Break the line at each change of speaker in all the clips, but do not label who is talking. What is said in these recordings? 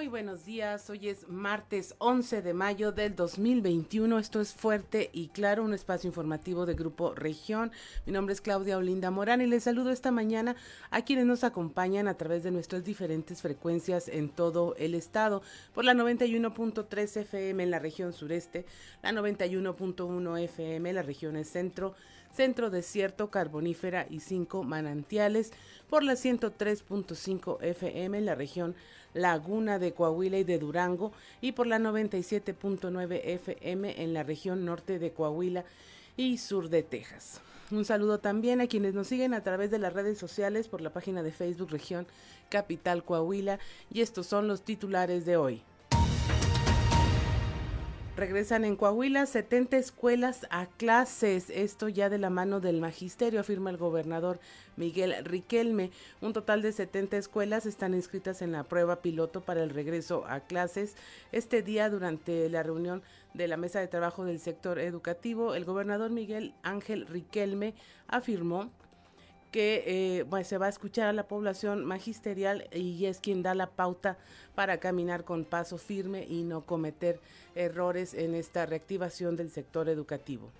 Muy buenos días, hoy es martes 11 de mayo del 2021, esto es Fuerte y Claro, un espacio informativo de Grupo Región. Mi nombre es Claudia Olinda Morán y les saludo esta mañana a quienes nos acompañan a través de nuestras diferentes frecuencias en todo el estado, por la 91.3 FM en la región sureste, la 91.1 FM en la región centro, centro desierto, carbonífera y cinco manantiales, por la 103.5 FM en la región Laguna de Coahuila y de Durango y por la 97.9 FM en la región norte de Coahuila y sur de Texas. Un saludo también a quienes nos siguen a través de las redes sociales por la página de Facebook Región Capital Coahuila y estos son los titulares de hoy. Regresan en Coahuila 70 escuelas a clases, esto ya de la mano del magisterio, afirma el gobernador Miguel Riquelme. Un total de 70 escuelas están inscritas en la prueba piloto para el regreso a clases. Este día, durante la reunión de la mesa de trabajo del sector educativo, el gobernador Miguel Ángel Riquelme afirmó que eh, se va a escuchar a la población magisterial y es quien da la pauta para caminar con paso firme y no cometer errores en esta reactivación del sector educativo.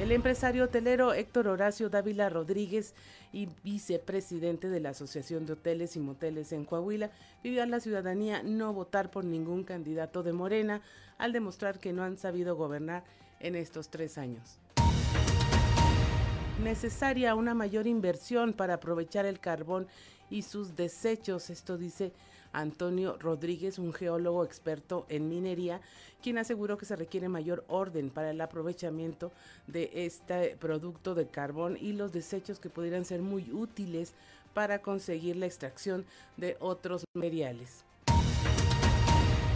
El empresario hotelero Héctor Horacio Dávila Rodríguez y vicepresidente de la Asociación de Hoteles y Moteles en Coahuila pidió a la ciudadanía no votar por ningún candidato de Morena al demostrar que no han sabido gobernar en estos tres años necesaria una mayor inversión para aprovechar el carbón y sus desechos. Esto dice Antonio Rodríguez, un geólogo experto en minería, quien aseguró que se requiere mayor orden para el aprovechamiento de este producto de carbón y los desechos que pudieran ser muy útiles para conseguir la extracción de otros materiales.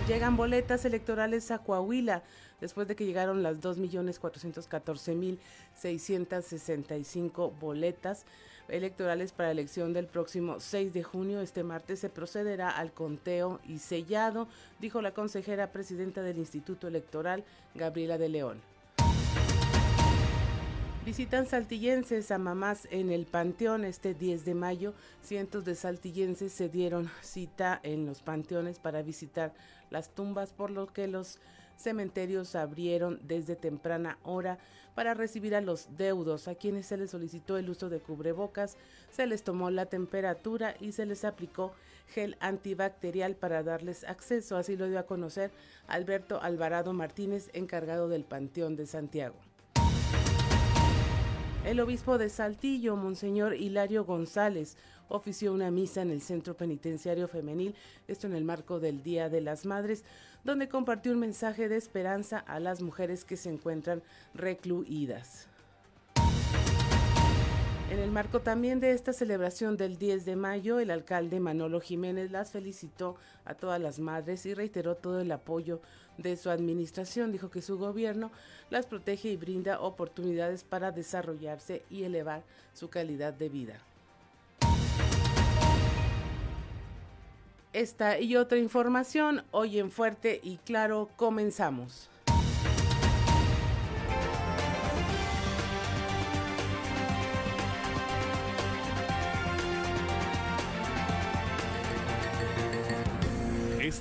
Llegan boletas electorales a Coahuila después de que llegaron las 2.414.665 boletas electorales para la elección del próximo 6 de junio. Este martes se procederá al conteo y sellado, dijo la consejera presidenta del Instituto Electoral, Gabriela de León. Visitan saltillenses a mamás en el Panteón este 10 de mayo. Cientos de saltillenses se dieron cita en los panteones para visitar las tumbas, por lo que los cementerios abrieron desde temprana hora para recibir a los deudos, a quienes se les solicitó el uso de cubrebocas, se les tomó la temperatura y se les aplicó gel antibacterial para darles acceso, así lo dio a conocer Alberto Alvarado Martínez, encargado del Panteón de Santiago. El obispo de Saltillo, Monseñor Hilario González, ofició una misa en el Centro Penitenciario Femenil, esto en el marco del Día de las Madres, donde compartió un mensaje de esperanza a las mujeres que se encuentran recluidas. En el marco también de esta celebración del 10 de mayo, el alcalde Manolo Jiménez las felicitó a todas las madres y reiteró todo el apoyo de su administración. Dijo que su gobierno las protege y brinda oportunidades para desarrollarse y elevar su calidad de vida. Esta y otra información hoy en Fuerte y Claro comenzamos.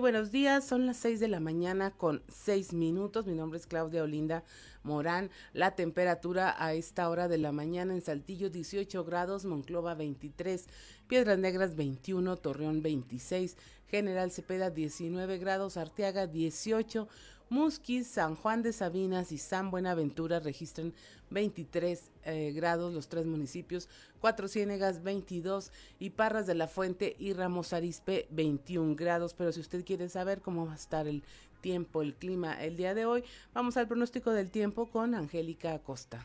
Buenos días, son las 6 de la mañana con 6 minutos. Mi nombre es Claudia Olinda Morán. La temperatura a esta hora de la mañana en Saltillo 18 grados, Monclova 23, Piedras Negras 21, Torreón 26, General Cepeda 19 grados, Arteaga 18, Musquis, San Juan de Sabinas y San Buenaventura registran 23 eh, grados los tres municipios, Cuatro Ciénegas 22 y Parras de la Fuente y Ramos Arispe 21 grados. Pero si usted quiere saber cómo va a estar el tiempo, el clima el día de hoy, vamos al pronóstico del tiempo con Angélica Acosta.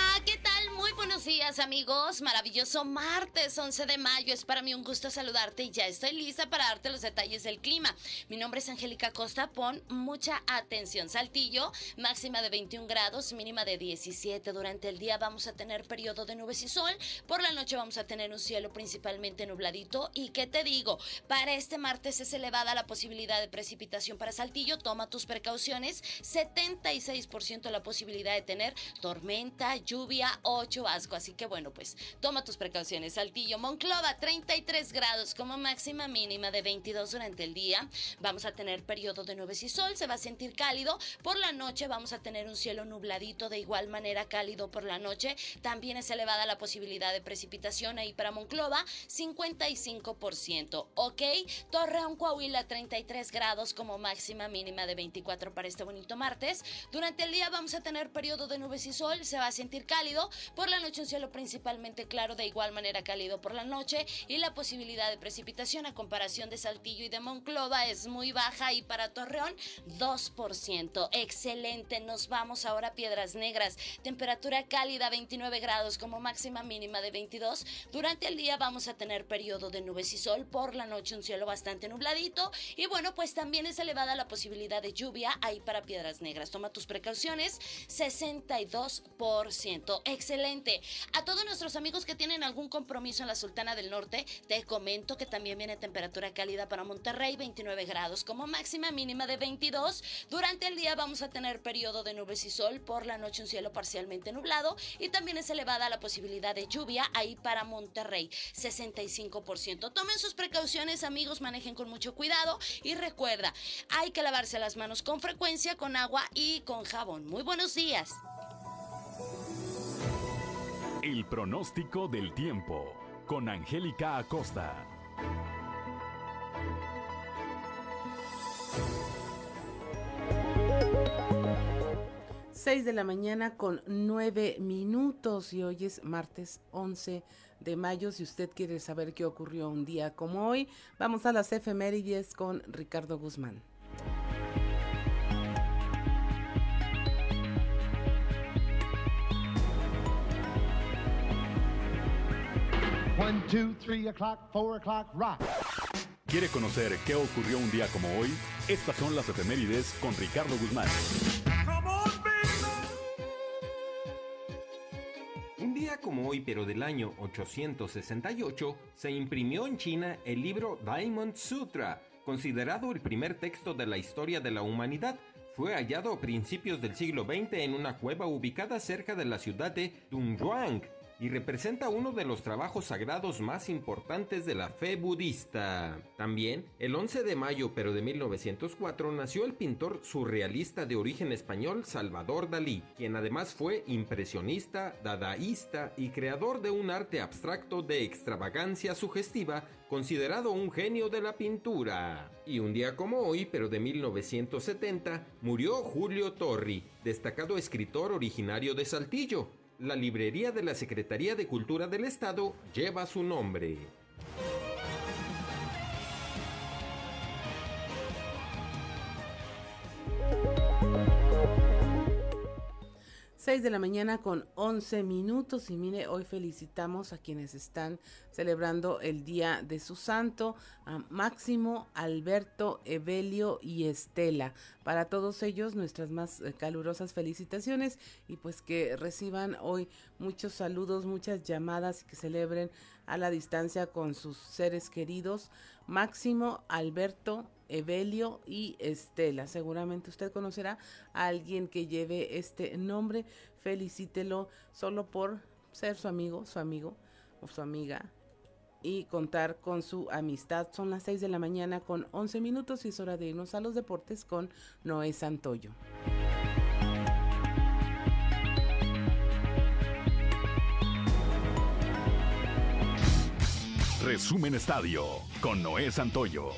Buenos días amigos, maravilloso martes 11 de mayo, es para mí un gusto saludarte y ya estoy lista para darte los detalles del clima. Mi nombre es Angélica Costa, pon mucha atención. Saltillo, máxima de 21 grados, mínima de 17. Durante el día vamos a tener periodo de nubes y sol, por la noche vamos a tener un cielo principalmente nubladito. Y qué te digo, para este martes es elevada la posibilidad de precipitación para Saltillo, toma tus precauciones, 76% la posibilidad de tener tormenta, lluvia, 8 asco Así que bueno, pues toma tus precauciones. Saltillo, Monclova, 33 grados como máxima mínima de 22 durante el día. Vamos a tener periodo de nubes y sol, se va a sentir cálido. Por la noche vamos a tener un cielo nubladito, de igual manera cálido por la noche. También es elevada la posibilidad de precipitación ahí para Monclova, 55%. ¿Ok? Torreón, Coahuila, 33 grados como máxima mínima de 24 para este bonito martes. Durante el día vamos a tener periodo de nubes y sol, se va a sentir cálido. Por la noche un cielo principalmente claro, de igual manera cálido por la noche y la posibilidad de precipitación a comparación de Saltillo y de Monclova es muy baja y para Torreón 2%. Excelente, nos vamos ahora a Piedras Negras. Temperatura cálida 29 grados como máxima mínima de 22. Durante el día vamos a tener periodo de nubes y sol, por la noche un cielo bastante nubladito y bueno, pues también es elevada la posibilidad de lluvia ahí para Piedras Negras. Toma tus precauciones, 62%. Excelente. A todos nuestros amigos que tienen algún compromiso en la Sultana del Norte, te comento que también viene temperatura cálida para Monterrey, 29 grados como máxima mínima de 22. Durante el día vamos a tener periodo de nubes y sol, por la noche un cielo parcialmente nublado y también es elevada la posibilidad de lluvia ahí para Monterrey, 65%. Tomen sus precauciones amigos, manejen con mucho cuidado y recuerda, hay que lavarse las manos con frecuencia con agua y con jabón. Muy buenos días.
El pronóstico del tiempo con Angélica Acosta.
Seis de la mañana con nueve minutos y hoy es martes 11 de mayo. Si usted quiere saber qué ocurrió un día como hoy, vamos a las efemérides con Ricardo Guzmán.
¿Quiere conocer qué ocurrió un día como hoy? Estas son las efemérides con Ricardo Guzmán.
Un día como hoy, pero del año 868, se imprimió en China el libro Diamond Sutra, considerado el primer texto de la historia de la humanidad. Fue hallado a principios del siglo XX en una cueva ubicada cerca de la ciudad de Dunhuang, y representa uno de los trabajos sagrados más importantes de la fe budista. También, el 11 de mayo pero de 1904 nació el pintor surrealista de origen español Salvador Dalí, quien además fue impresionista, dadaísta y creador de un arte abstracto de extravagancia sugestiva considerado un genio de la pintura. Y un día como hoy, pero de 1970, murió Julio Torri, destacado escritor originario de Saltillo, la librería de la Secretaría de Cultura del Estado lleva su nombre.
6 de la mañana con 11 minutos y mire, hoy felicitamos a quienes están celebrando el día de su santo, a Máximo, Alberto, Evelio y Estela. Para todos ellos nuestras más eh, calurosas felicitaciones y pues que reciban hoy muchos saludos, muchas llamadas y que celebren a la distancia con sus seres queridos. Máximo, Alberto, Evelio y Estela. Seguramente usted conocerá a alguien que lleve este nombre. Felicítelo solo por ser su amigo, su amigo o su amiga y contar con su amistad. Son las 6 de la mañana con 11 minutos y es hora de irnos a los deportes con Noé Santoyo.
Resumen Estadio con Noé Santoyo.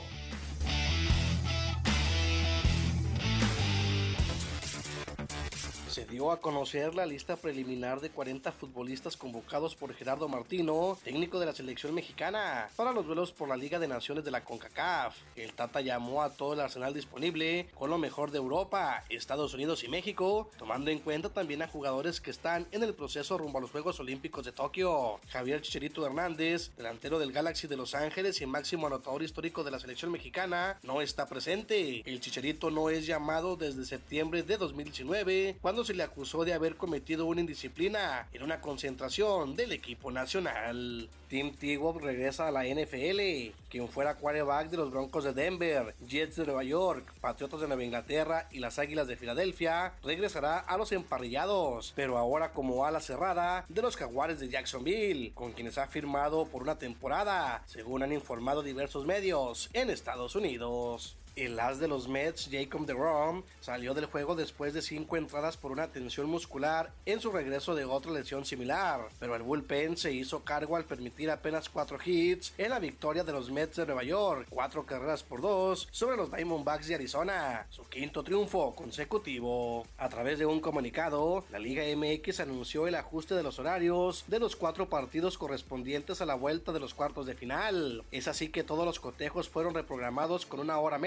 Dio a conocer la lista preliminar de 40 futbolistas convocados por Gerardo Martino, técnico de la selección mexicana, para los duelos por la Liga de Naciones de la CONCACAF. El Tata llamó a todo el arsenal disponible con lo mejor de Europa, Estados Unidos y México, tomando en cuenta también a jugadores que están en el proceso rumbo a los Juegos Olímpicos de Tokio. Javier Chicherito Hernández, delantero del Galaxy de Los Ángeles y máximo anotador histórico de la selección mexicana, no está presente. El Chicharito no es llamado desde septiembre de 2019, cuando se le acusó de haber cometido una indisciplina en una concentración del equipo nacional. Tim Tebow regresa a la NFL, quien fuera quarterback de los Broncos de Denver, Jets de Nueva York, Patriotas de Nueva Inglaterra y las Águilas de Filadelfia, regresará a los emparrillados, pero ahora como ala cerrada de los Jaguares de Jacksonville, con quienes ha firmado por una temporada, según han informado diversos medios en Estados Unidos. El as de los Mets, Jacob DeGrom, salió del juego después de cinco entradas por una tensión muscular en su regreso de otra lesión similar, pero el bullpen se hizo cargo al permitir apenas cuatro hits en la victoria de los Mets de Nueva York, cuatro carreras por dos sobre los Diamondbacks de Arizona, su quinto triunfo consecutivo. A través de un comunicado, la Liga MX anunció el ajuste de los horarios de los cuatro partidos correspondientes a la vuelta de los cuartos de final. Es así que todos los cotejos fueron reprogramados con una hora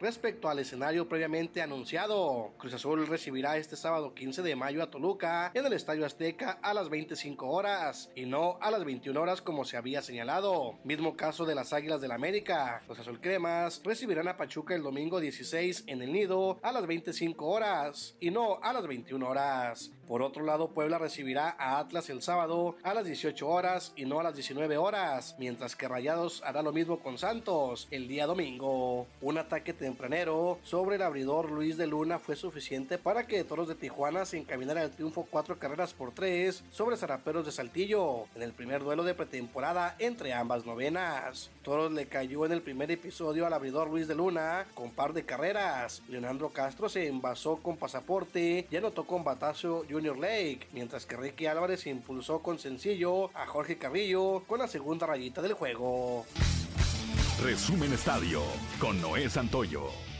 respecto al escenario previamente anunciado. Cruz Azul recibirá este sábado 15 de mayo a Toluca en el Estadio Azteca a las 25 horas y no a las 21 horas como se había señalado. Mismo caso de las Águilas del la América. Los Azul Cremas recibirán a Pachuca el domingo 16 en el Nido a las 25 horas y no a las 21 horas. Por otro lado, Puebla recibirá a Atlas el sábado a las 18 horas y no a las 19 horas, mientras que Rayados hará lo mismo con Santos el día domingo. Un ataque tempranero sobre el abridor Luis de Luna fue suficiente para que Toros de Tijuana se encaminara al triunfo cuatro carreras por tres sobre Zaraperos de Saltillo en el primer duelo de pretemporada entre ambas novenas. Toros le cayó en el primer episodio al abridor Luis de Luna con par de carreras. Leonardo Castro se envasó con pasaporte y anotó con batazo Junior Lake, mientras que Ricky Álvarez impulsó con sencillo a Jorge Carrillo con la segunda rayita del juego.
Resumen Estadio con Noé Santoyo.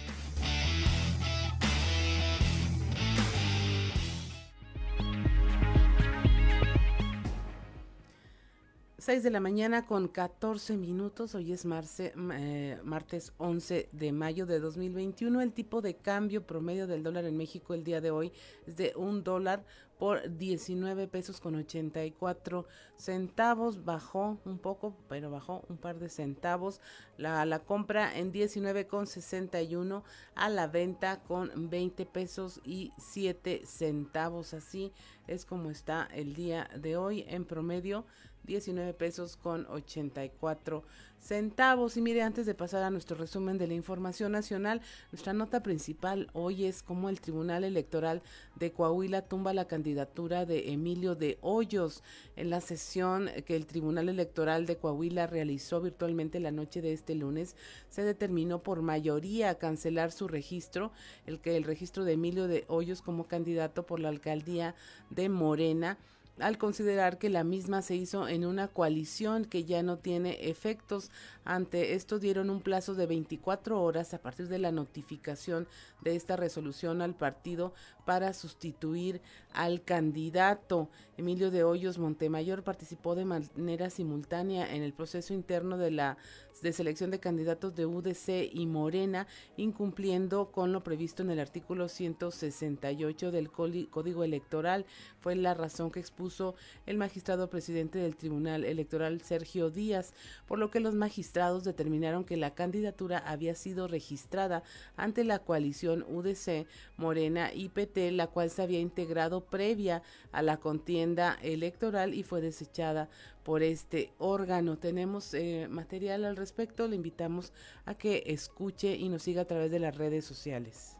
6 de la mañana con 14 minutos. Hoy es eh, martes 11 de mayo de 2021. El tipo de cambio promedio del dólar en México el día de hoy es de un dólar por 19 pesos con 84 centavos. Bajó un poco, pero bajó un par de centavos. La, la compra en 19 con 61 a la venta con 20 pesos y 7 centavos. Así es como está el día de hoy en promedio 19 pesos con 84 centavos. Y mire, antes de pasar a nuestro resumen de la información nacional, nuestra nota principal hoy es cómo el Tribunal Electoral de Coahuila tumba la candidatura de Emilio de Hoyos en la sesión que el Tribunal Electoral de Coahuila realizó virtualmente la noche de este lunes. Se determinó por mayoría cancelar su registro, el que el registro de Emilio de Hoyos como candidato por la alcaldía de Morena al considerar que la misma se hizo en una coalición que ya no tiene efectos. Ante esto dieron un plazo de 24 horas a partir de la notificación de esta resolución al partido para sustituir al candidato. Emilio de Hoyos Montemayor participó de manera simultánea en el proceso interno de la de selección de candidatos de UDC y Morena, incumpliendo con lo previsto en el artículo 168 del Código Electoral. Fue la razón que expuso el magistrado presidente del Tribunal Electoral, Sergio Díaz, por lo que los magistrados determinaron que la candidatura había sido registrada ante la coalición UDC, Morena y PT, la cual se había integrado previa a la contienda electoral y fue desechada por este órgano. Tenemos eh, material al respecto, le invitamos a que escuche y nos siga a través de las redes sociales.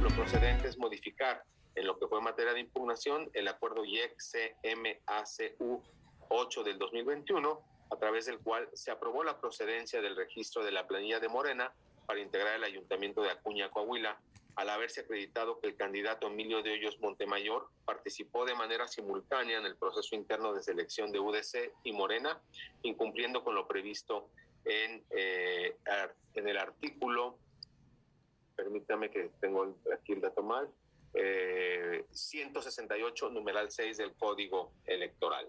Lo procedente es modificar en lo que fue materia de impugnación el acuerdo IEC-CMACU 8 del 2021, a través del cual se aprobó la procedencia del registro de la planilla de Morena para integrar el ayuntamiento de Acuña, Coahuila, al haberse acreditado que el candidato Emilio de Hoyos Montemayor participó de manera simultánea en el proceso interno de selección de UDC y Morena, incumpliendo con lo previsto en, eh, en el artículo permítame que tengo aquí el dato mal, 168 numeral 6 del Código Electoral.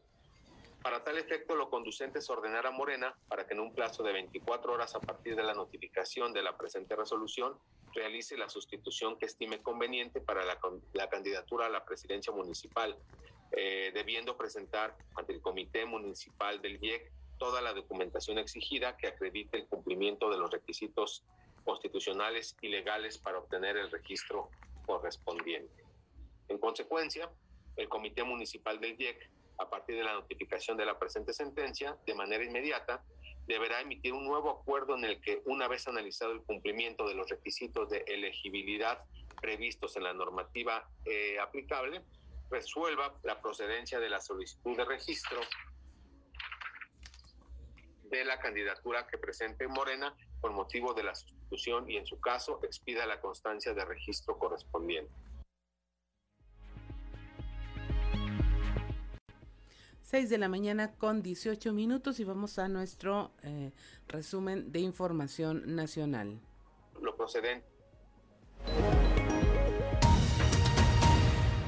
Para tal efecto, lo conducente es ordenar a Morena para que en un plazo de 24 horas a partir de la notificación de la presente resolución realice la sustitución que estime conveniente para la, candidatura a la presidencia municipal, eh, debiendo presentar ante el Comité Municipal del IEC toda la documentación exigida que acredite el cumplimiento de los requisitos constitucionales y legales para obtener el registro correspondiente. En consecuencia, el Comité Municipal del IEC a partir de la notificación de la presente sentencia, de manera inmediata, deberá emitir un nuevo acuerdo en el que, una vez analizado el cumplimiento de los requisitos de elegibilidad previstos en la normativa eh, aplicable, resuelva la procedencia de la solicitud de registro de la candidatura que presente Morena por motivo de la sustitución y, en su caso, expida la constancia de registro correspondiente.
6 de la mañana con 18 minutos y vamos a nuestro eh, resumen de información nacional.
Lo procedente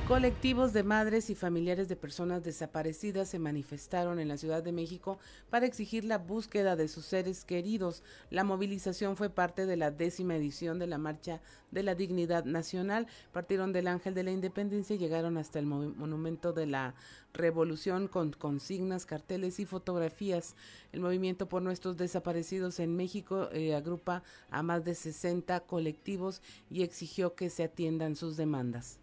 Colectivos de madres y familiares de personas desaparecidas se manifestaron en la Ciudad de México para exigir la búsqueda de sus seres queridos. La movilización fue parte de la décima edición de la Marcha de la Dignidad Nacional. Partieron del Ángel de la Independencia y llegaron hasta el Monumento de la Revolución con consignas, carteles y fotografías. El movimiento por nuestros desaparecidos en México eh, agrupa a más de 60 colectivos y exigió que se atiendan sus demandas.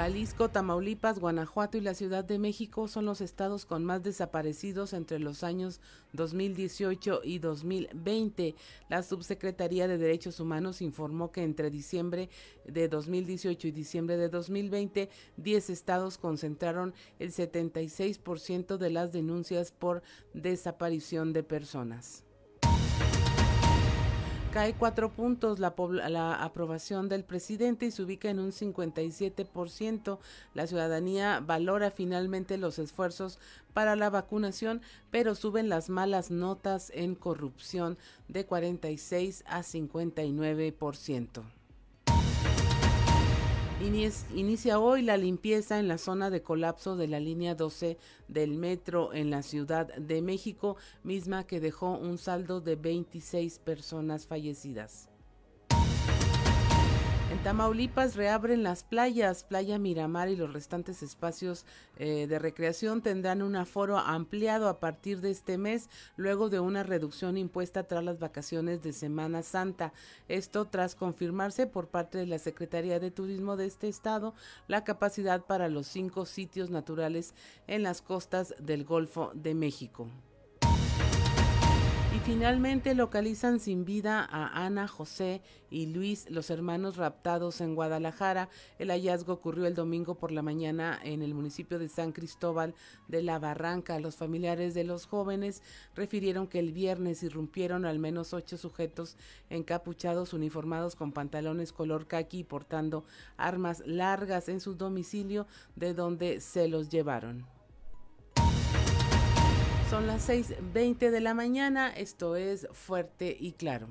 Jalisco, Tamaulipas, Guanajuato y la Ciudad de México son los estados con más desaparecidos entre los años 2018 y 2020. La Subsecretaría de Derechos Humanos informó que entre diciembre de 2018 y diciembre de 2020, 10 estados concentraron el 76% de las denuncias por desaparición de personas. Cae cuatro puntos la, la, aprobación del presidente y se ubica en un 57%. La ciudadanía valora finalmente los esfuerzos para la vacunación, pero suben las malas notas en corrupción de 46 a 59%. Inicia hoy la limpieza en la zona de colapso de la línea 12 del metro en la Ciudad de México, misma que dejó un saldo de 26 personas fallecidas. Tamaulipas reabren las playas, Playa Miramar y los restantes espacios eh, de recreación tendrán un aforo ampliado a partir de este mes, luego de una reducción impuesta tras las vacaciones de Semana Santa. Esto tras confirmarse por parte de la Secretaría de Turismo de este estado la capacidad para los cinco sitios naturales en las costas del Golfo de México. Finalmente localizan sin vida a Ana, José y Luis, los hermanos raptados en Guadalajara. El hallazgo ocurrió el domingo por la mañana en el municipio de San Cristóbal de la Barranca. Los familiares de los jóvenes refirieron que el viernes irrumpieron al menos ocho sujetos encapuchados, uniformados con pantalones color caqui y portando armas largas en su domicilio de donde se los llevaron. Son las 6.20 de la mañana, esto es fuerte y claro.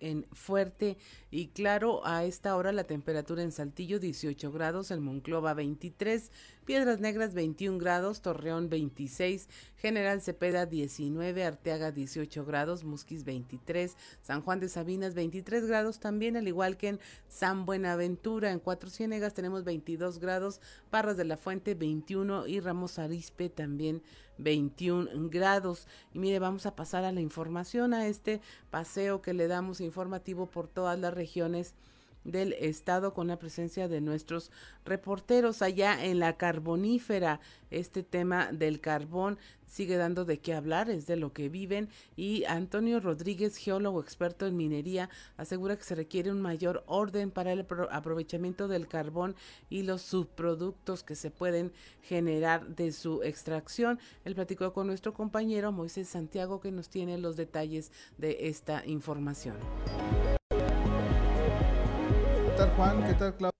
En fuerte y claro. A esta hora la temperatura en Saltillo 18 grados, en Monclova 23, Piedras Negras 21 grados, Torreón 26, General Cepeda 19, Arteaga 18 grados, Musquis 23, San Juan de Sabinas 23 grados también, al igual que en San Buenaventura. En Cuatro Ciénegas tenemos 22 grados, Parras de la Fuente 21 y Ramos Arispe también 21 grados. Y mire, vamos a pasar a la información, a este paseo que le damos informativo por todas las regiones del estado con la presencia de nuestros reporteros allá en la carbonífera. Este tema del carbón sigue dando de qué hablar, es de lo que viven y Antonio Rodríguez, geólogo experto en minería, asegura que se requiere un mayor orden para el aprovechamiento del carbón y los subproductos que se pueden generar de su extracción. Él platicó con nuestro compañero Moisés Santiago que nos tiene los detalles de esta información
tal Juan? ¿Qué tal Claudio?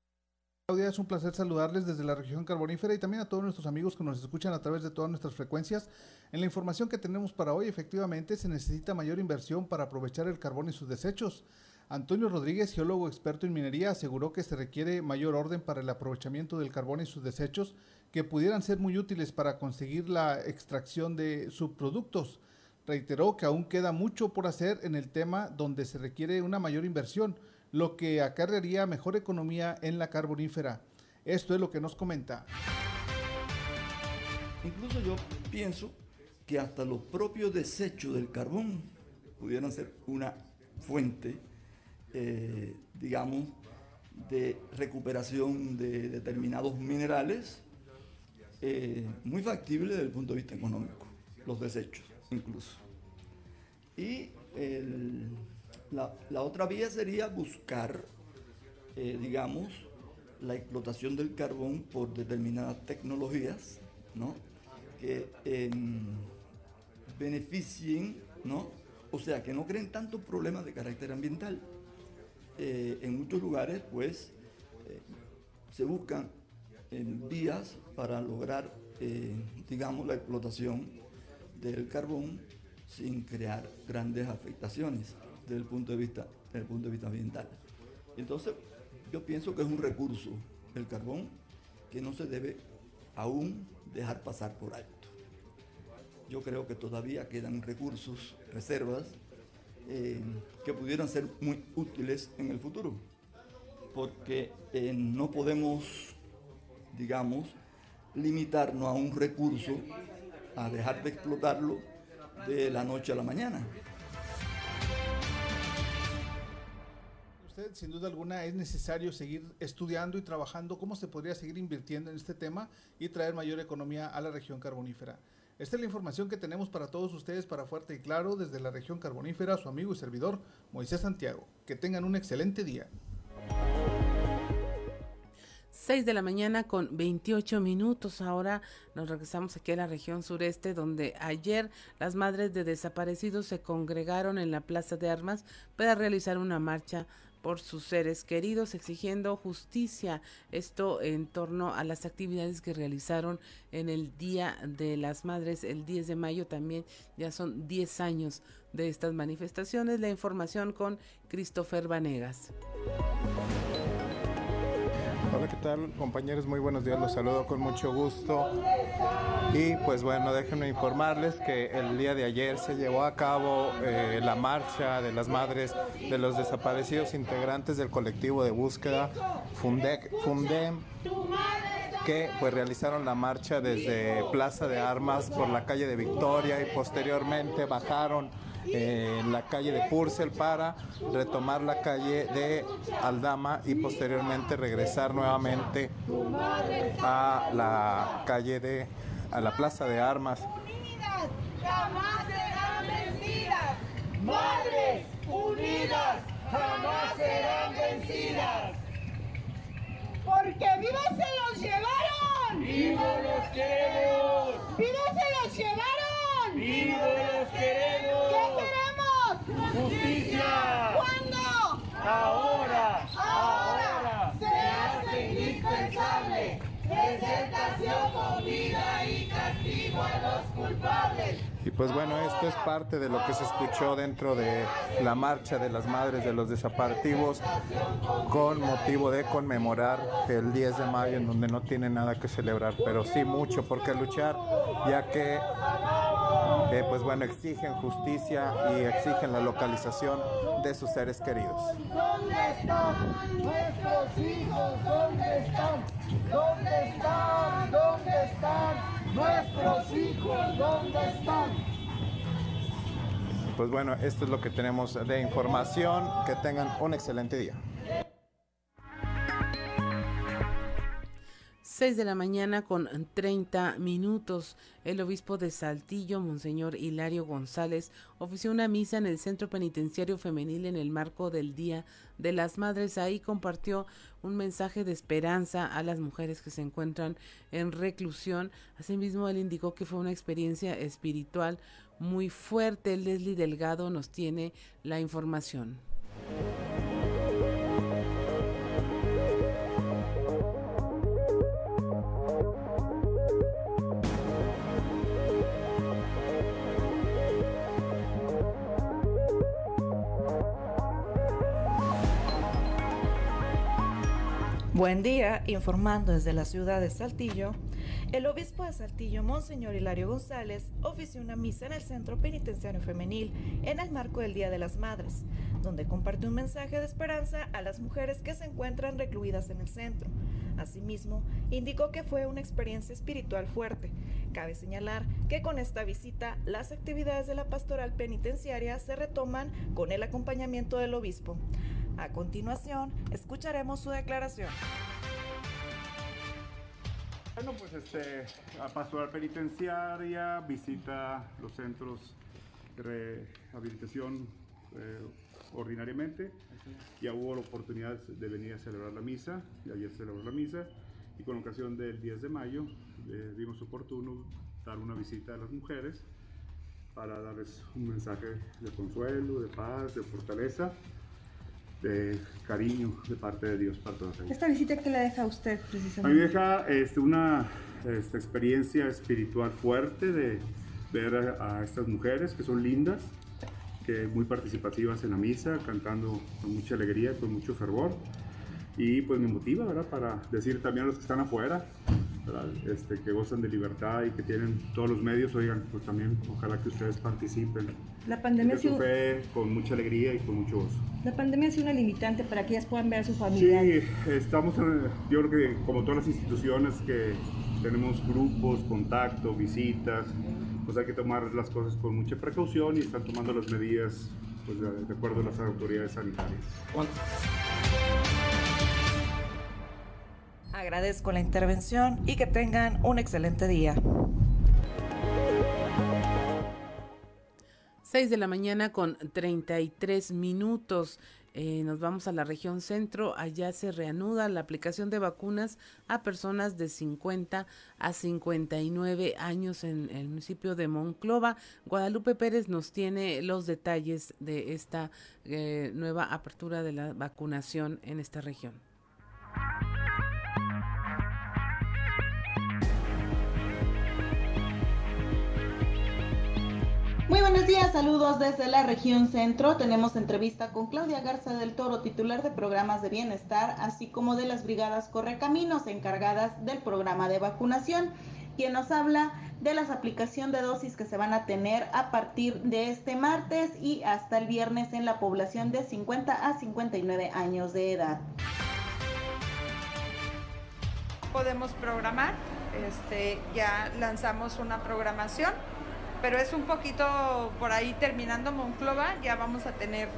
Claudia, es un placer saludarles desde la región carbonífera y también a todos nuestros amigos que nos escuchan a través de todas nuestras frecuencias. En la información que tenemos para hoy, efectivamente, se necesita mayor inversión para aprovechar el carbón y sus desechos. Antonio Rodríguez, geólogo experto en minería, aseguró que se requiere mayor orden para el aprovechamiento del carbón y sus desechos que pudieran ser muy útiles para conseguir la extracción de subproductos. Reiteró que aún queda mucho por hacer en el tema donde se requiere una mayor inversión lo que acarrearía mejor economía en la carbonífera. Esto es lo que nos comenta.
Incluso yo pienso que hasta los propios desechos del carbón pudieran ser una fuente, eh, digamos, de recuperación de determinados minerales, eh, muy factible desde el punto de vista económico, los desechos incluso. Y el, la, otra vía sería buscar, eh, digamos, la explotación del carbón por determinadas tecnologías, ¿no? Que em, beneficien, ¿no? O sea, que no creen tantos problemas de carácter ambiental. Eh, en muchos lugares, pues, eh, se buscan vías para lograr, digamos, la explotación del carbón sin crear grandes afectaciones desde el punto de vista, desde el punto de vista ambiental. Entonces, yo pienso que es un recurso, el carbón, que no se debe aún dejar pasar por alto. Yo creo que todavía quedan recursos, reservas, eh, que pudieran ser muy útiles en el futuro, porque eh, no podemos, digamos, limitarnos a un recurso, a dejar de explotarlo de la noche a la mañana.
Sin duda alguna es necesario seguir estudiando y trabajando cómo se podría seguir invirtiendo en este tema y traer mayor economía a la región carbonífera. Esta es la información que tenemos para todos ustedes para Fuerte y Claro desde la región carbonífera, su amigo y servidor Moisés Santiago. Que tengan un excelente día.
6 de la mañana con 28 minutos. Ahora nos regresamos aquí a la región sureste, donde ayer las madres de desaparecidos se congregaron en la Plaza de Armas para realizar una marcha por sus seres queridos, exigiendo justicia. Esto en torno a las actividades que realizaron en el Día de las Madres, el 10 de mayo también. Ya son 10 años de estas manifestaciones. La información con Christopher Vanegas.
Hola, ¿qué tal compañeros? Muy buenos días, los saludo con mucho gusto. Y pues bueno, déjenme informarles que el día de ayer se llevó a cabo eh, la marcha de las madres de los desaparecidos integrantes del colectivo de búsqueda Fundec, Fundem que pues realizaron la marcha desde Plaza de Armas por la calle de Victoria y posteriormente bajaron en la calle de Purcell para retomar la calle de Aldama y posteriormente regresar nuevamente a la calle de a la plaza de armas.
Unidas, jamás serán vencidas. Madres unidas jamás serán vencidas. Porque vivos se los llevaron. Vivos los queremos. Vivos se los llevaron. Vivos los queremos. ¿Qué queremos? Justicia. ¿Cuándo? Ahora. Ahora. Se hace indispensable. Presentación con vida y castigo a los culpables.
Y pues bueno, esto es parte de lo que se escuchó dentro de la marcha de las madres de los desaparecidos con motivo de conmemorar el 10 de mayo en donde no tiene nada que celebrar, pero sí mucho por qué luchar, ya que eh, pues bueno, exigen justicia y exigen la localización de sus seres queridos.
¿Dónde están nuestros hijos? ¿Dónde están? ¿Dónde están? ¿Dónde están? Nuestros hijos, ¿dónde están?
Pues bueno, esto es lo que tenemos de información. Que tengan un excelente día.
6 de la mañana con 30 minutos. El obispo de Saltillo, Monseñor Hilario González, ofició una misa en el Centro Penitenciario Femenil en el marco del Día de las Madres. Ahí compartió un mensaje de esperanza a las mujeres que se encuentran en reclusión. Asimismo, él indicó que fue una experiencia espiritual muy fuerte. Leslie Delgado nos tiene la información.
Buen día, informando desde la ciudad de Saltillo. El obispo de Saltillo, Monseñor Hilario González, ofició una misa en el Centro Penitenciario Femenil en el marco del Día de las Madres, donde compartió un mensaje de esperanza a las mujeres que se encuentran recluidas en el centro. Asimismo, indicó que fue una experiencia espiritual fuerte. Cabe señalar que con esta visita las actividades de la pastoral penitenciaria se retoman con el acompañamiento del obispo. A continuación, escucharemos su declaración.
Bueno, pues este, a pastoral penitenciaria, visita los centros de rehabilitación eh, ordinariamente. Ya hubo la oportunidad de venir a celebrar la misa, y ayer celebró la misa, y con ocasión del 10 de mayo eh, vimos oportuno dar una visita a las mujeres para darles un mensaje de consuelo, de paz, de fortaleza cariño de parte de Dios para todos ellos.
¿Esta visita qué le deja a usted
A
precisamente?
mí me deja este, una este, experiencia espiritual fuerte de ver a, a estas mujeres que son lindas, que muy participativas en la misa, cantando con mucha alegría, con mucho fervor. Y pues me motiva, ¿verdad? Para decir también a los que están afuera, ¿verdad? Este, que gozan de libertad y que tienen todos los medios, oigan, pues también ojalá que ustedes participen
La pandemia, ha sido,
fe con mucha alegría y con mucho gozo.
la pandemia ha sido una limitante para que ellas puedan ver a su
Sí,
familia.
estamos, en- yo creo que como todas las instituciones que tenemos grupos, contacto, visitas, pues hay que tomar las cosas con mucha precaución y están tomando las medidas pues, de, de acuerdo a las autoridades sanitarias.
Agradezco la intervención y que tengan un excelente día.
6 de la mañana con 33 minutos. Eh, nos vamos a la región centro. Allá se reanuda la aplicación de vacunas a personas de 50 a 59 años en el municipio de Monclova. Guadalupe Pérez nos tiene los detalles de esta eh, nueva apertura de la vacunación en esta región.
Muy buenos días, saludos desde la región centro. Tenemos entrevista con Claudia Garza del Toro, titular de programas de bienestar, así como de las brigadas Correcaminos encargadas del programa de vacunación, quien nos habla de las aplicación de dosis que se van a tener a partir de este martes y hasta el viernes en la población de 50 a 59 años de edad.
podemos programar. Este, ya lanzamos una programación, pero es un poquito por ahí terminando Monclova, ya vamos a tener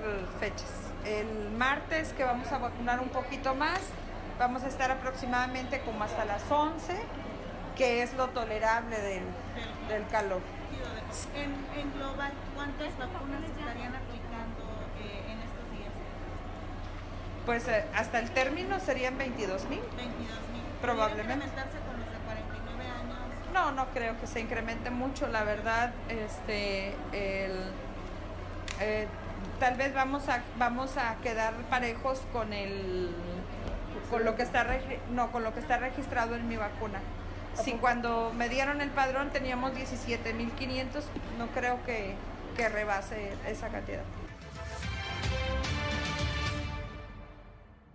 fechas. El martes que vamos a vacunar un poquito más, vamos a estar aproximadamente como hasta las 11, que es lo tolerable del, del calor.
En, en global, ¿cuántas vacunas estarían aplicando eh, en estos días?
Pues eh, hasta el término serían 22 mil.
22 mil.
Probablemente. No, no creo que se incremente mucho, la verdad, este, el, eh, tal vez vamos a, vamos a quedar parejos con el, con lo que está, no, con lo que está registrado en mi vacuna. Si cuando me dieron el padrón teníamos 17.500, no creo que, que rebase esa cantidad.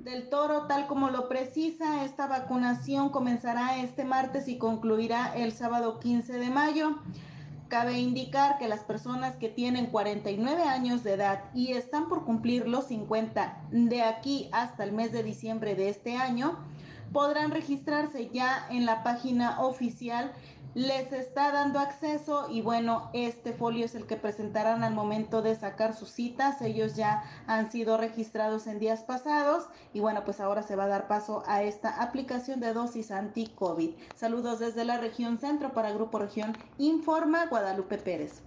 Del Toro, tal como lo precisa, esta vacunación comenzará este martes y concluirá el sábado 15 de mayo. Cabe indicar que las personas que tienen 49 años de edad y están por cumplir los 50 de aquí hasta el mes de diciembre de este año podrán registrarse ya en la página oficial. Les está dando acceso y bueno, este folio es el que presentarán al momento de sacar sus citas. Ellos ya han sido registrados en días pasados y bueno, pues ahora se va a dar paso a esta aplicación de dosis anti-COVID. Saludos desde la región centro para Grupo Región Informa Guadalupe Pérez.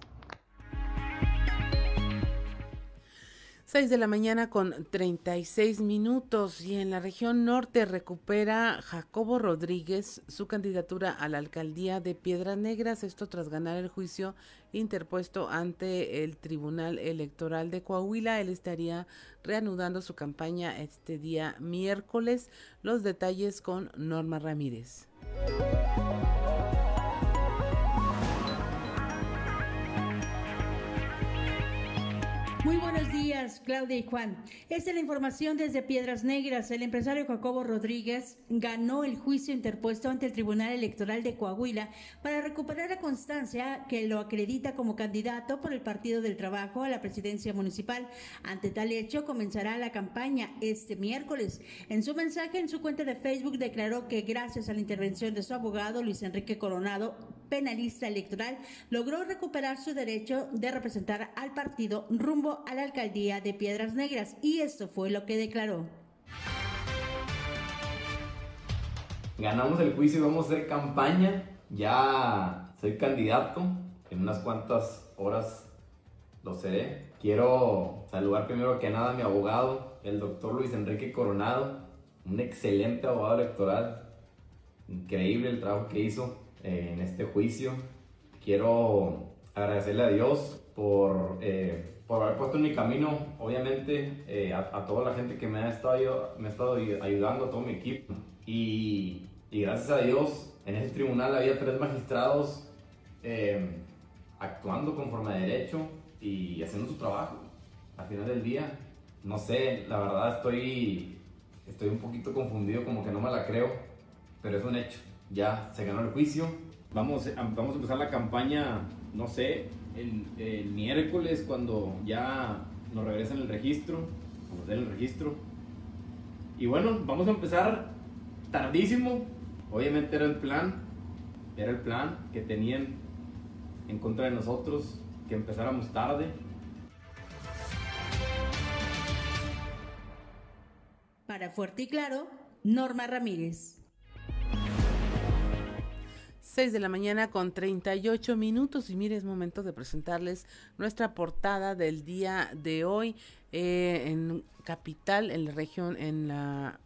6 de la mañana con 36 minutos y en la región norte recupera Jacobo Rodríguez su candidatura a la alcaldía de Piedras Negras, esto tras ganar el juicio interpuesto ante el Tribunal Electoral de Coahuila. Él estaría reanudando su campaña este día miércoles. Los detalles con Norma Ramírez.
Claudia y Juan. Esta es la información desde Piedras Negras. El empresario Jacobo Rodríguez ganó el juicio interpuesto ante el Tribunal Electoral de Coahuila para recuperar la constancia que lo acredita como candidato por el Partido del Trabajo a la presidencia municipal. Ante tal hecho, comenzará la campaña este miércoles. En su mensaje en su cuenta de Facebook declaró que gracias a la intervención de su abogado Luis Enrique Coronado, penalista electoral, logró recuperar su derecho de representar al partido rumbo a la alcaldía de Piedras Negras y esto fue lo que declaró.
Ganamos el juicio y vamos a hacer campaña. Ya soy candidato. En unas cuantas horas lo seré. Quiero saludar primero que nada a mi abogado, el doctor Luis Enrique Coronado, un excelente abogado electoral. Increíble el trabajo que hizo eh, en este juicio. Quiero agradecerle a Dios por, eh, por haber puesto en mi camino, obviamente, eh, a, toda la gente que me ha estado, me ha estado ayudando, a todo mi equipo. Y, y gracias a Dios, en ese tribunal había tres magistrados eh, actuando conforme a derecho y haciendo su trabajo. Al final del día, no sé, la verdad estoy, estoy un poquito confundido, como que no me la creo, pero es un hecho. Ya se ganó el juicio. Vamos, vamos a empezar la campaña, no sé, el, miércoles cuando ya nos regresen el registro, nos den el registro. Y bueno, vamos a empezar tardísimo. Obviamente era el plan, era el plan que tenían en contra de nosotros, que empezáramos tarde.
Para Fuerte y Claro, Norma Ramírez.
6 de la mañana con 38 minutos y mire, es momento de presentarles nuestra portada del día de hoy eh, en Capital, en la región, en la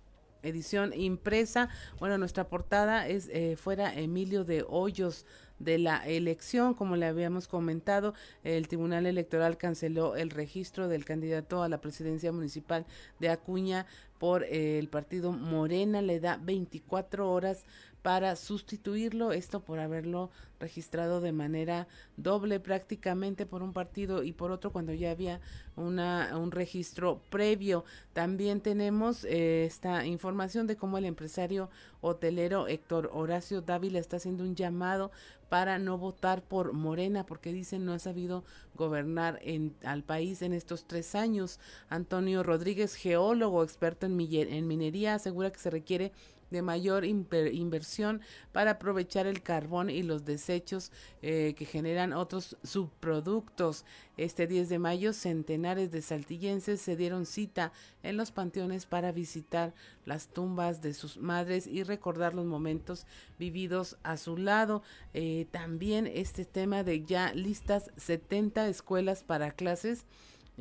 edición impresa. Bueno, nuestra portada es eh, fuera Emilio de Hoyos de la elección. Como le habíamos comentado, el Tribunal Electoral canceló el registro del candidato a la presidencia municipal de Acuña por eh, el partido Morena. Le da 24 horas para sustituirlo, esto por haberlo registrado de manera doble prácticamente por un partido y por otro cuando ya había una, un registro previo. También tenemos eh, esta información de cómo el empresario hotelero Héctor Horacio Dávila está haciendo un llamado para no votar por Morena porque dicen no ha sabido gobernar en, al país en estos tres años. Antonio Rodríguez, geólogo experto en, en minería, asegura que se requiere de mayor inversión para aprovechar el carbón y los desechos eh, que generan otros subproductos. Este 10 de mayo, centenares de saltillenses se dieron cita en los panteones para visitar las tumbas de sus madres y recordar los momentos vividos a su lado. Eh, también este tema de ya listas 70 escuelas para clases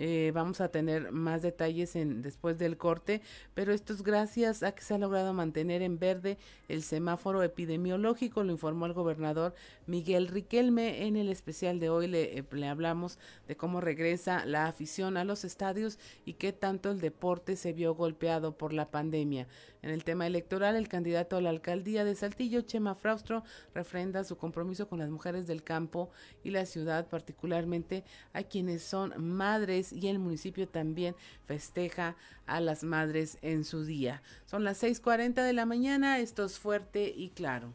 eh, vamos a tener más detalles en, después del corte, pero esto es gracias a que se ha logrado mantener en verde el semáforo epidemiológico, lo informó el gobernador Miguel Riquelme. En el especial de hoy le, eh, le hablamos de cómo regresa la afición a los estadios y qué tanto el deporte se vio golpeado por la pandemia. En el tema electoral, el candidato a la alcaldía de Saltillo, Chema Fraustro, refrenda su compromiso con las mujeres del campo y la ciudad, particularmente a quienes son madres y el municipio también festeja a las madres en su día. Son las 6:40 de la mañana, esto es fuerte y claro.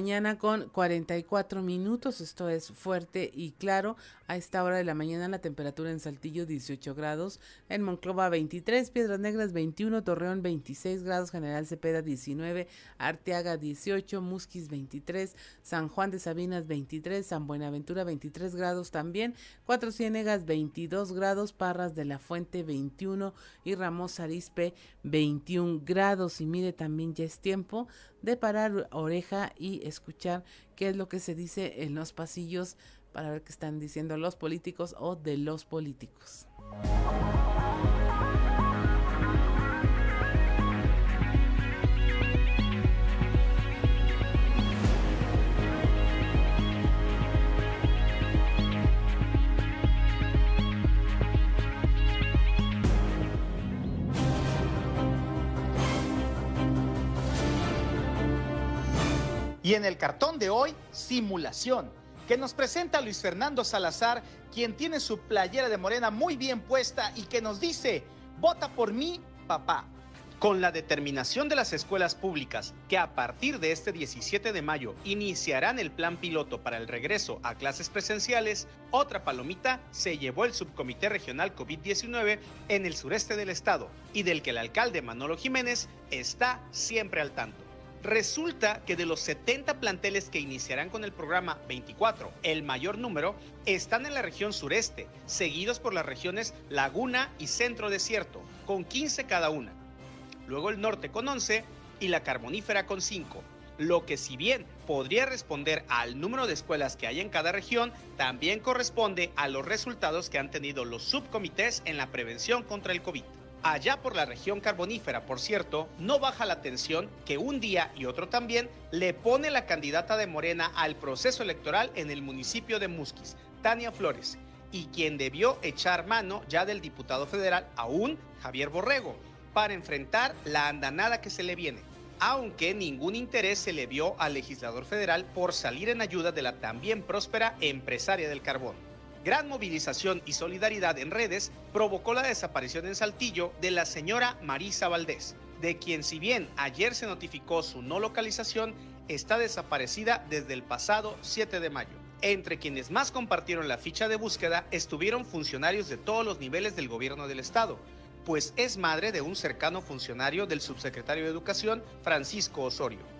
Mañana con 44 minutos, esto es fuerte y claro. A esta hora de la mañana la temperatura en Saltillo 18 grados, en Monclova 23, Piedras Negras 21, Torreón 26 grados, General Cepeda 19, Arteaga 18, Musquis 23, San Juan de Sabinas 23, San Buenaventura 23 grados también, Cuatro Ciénegas 22 grados, Parras de la Fuente 21 y Ramos Arispe 21 grados. Y mire, también ya es tiempo de parar oreja y escuchar qué es lo que se dice en los pasillos para ver qué están diciendo los políticos o de los políticos.
Y en el cartón de hoy, simulación que nos presenta Luis Fernando Salazar, quien tiene su playera de morena muy bien puesta y que nos dice, vota por mí, papá. Con la determinación de las escuelas públicas que a partir de este 17 de mayo iniciarán el plan piloto para el regreso a clases presenciales, otra palomita se llevó el subcomité regional COVID-19 en el sureste del estado y del que el alcalde Manolo Jiménez está siempre al tanto. Resulta que de los 70 planteles que iniciarán con el programa 24, el mayor número están en la región sureste, seguidos por las regiones Laguna y Centro Desierto, con 15 cada una luego el norte con 11 y la carbonífera con 5. Lo que si bien podría responder al número de escuelas que hay en cada región, también corresponde a los resultados que han tenido los subcomités en la prevención contra el COVID. Allá por la región carbonífera, por cierto, no baja la tensión que un día y otro también le pone la candidata de Morena al proceso electoral en el municipio de Musquis, Tania Flores, y quien debió echar mano ya del diputado federal, aún Javier Borrego, para enfrentar la andanada que se le viene, aunque ningún interés se le vio al legislador federal por salir en ayuda de la también próspera empresaria del carbón. Gran movilización y solidaridad en redes provocó la desaparición en Saltillo de la señora Marisa Valdés, de quien si bien ayer se notificó su no localización, está desaparecida desde el pasado 7 de mayo. Entre quienes más compartieron la ficha de búsqueda estuvieron funcionarios de todos los niveles del gobierno del estado, pues es madre de un cercano funcionario del subsecretario de Educación, Francisco Osorio.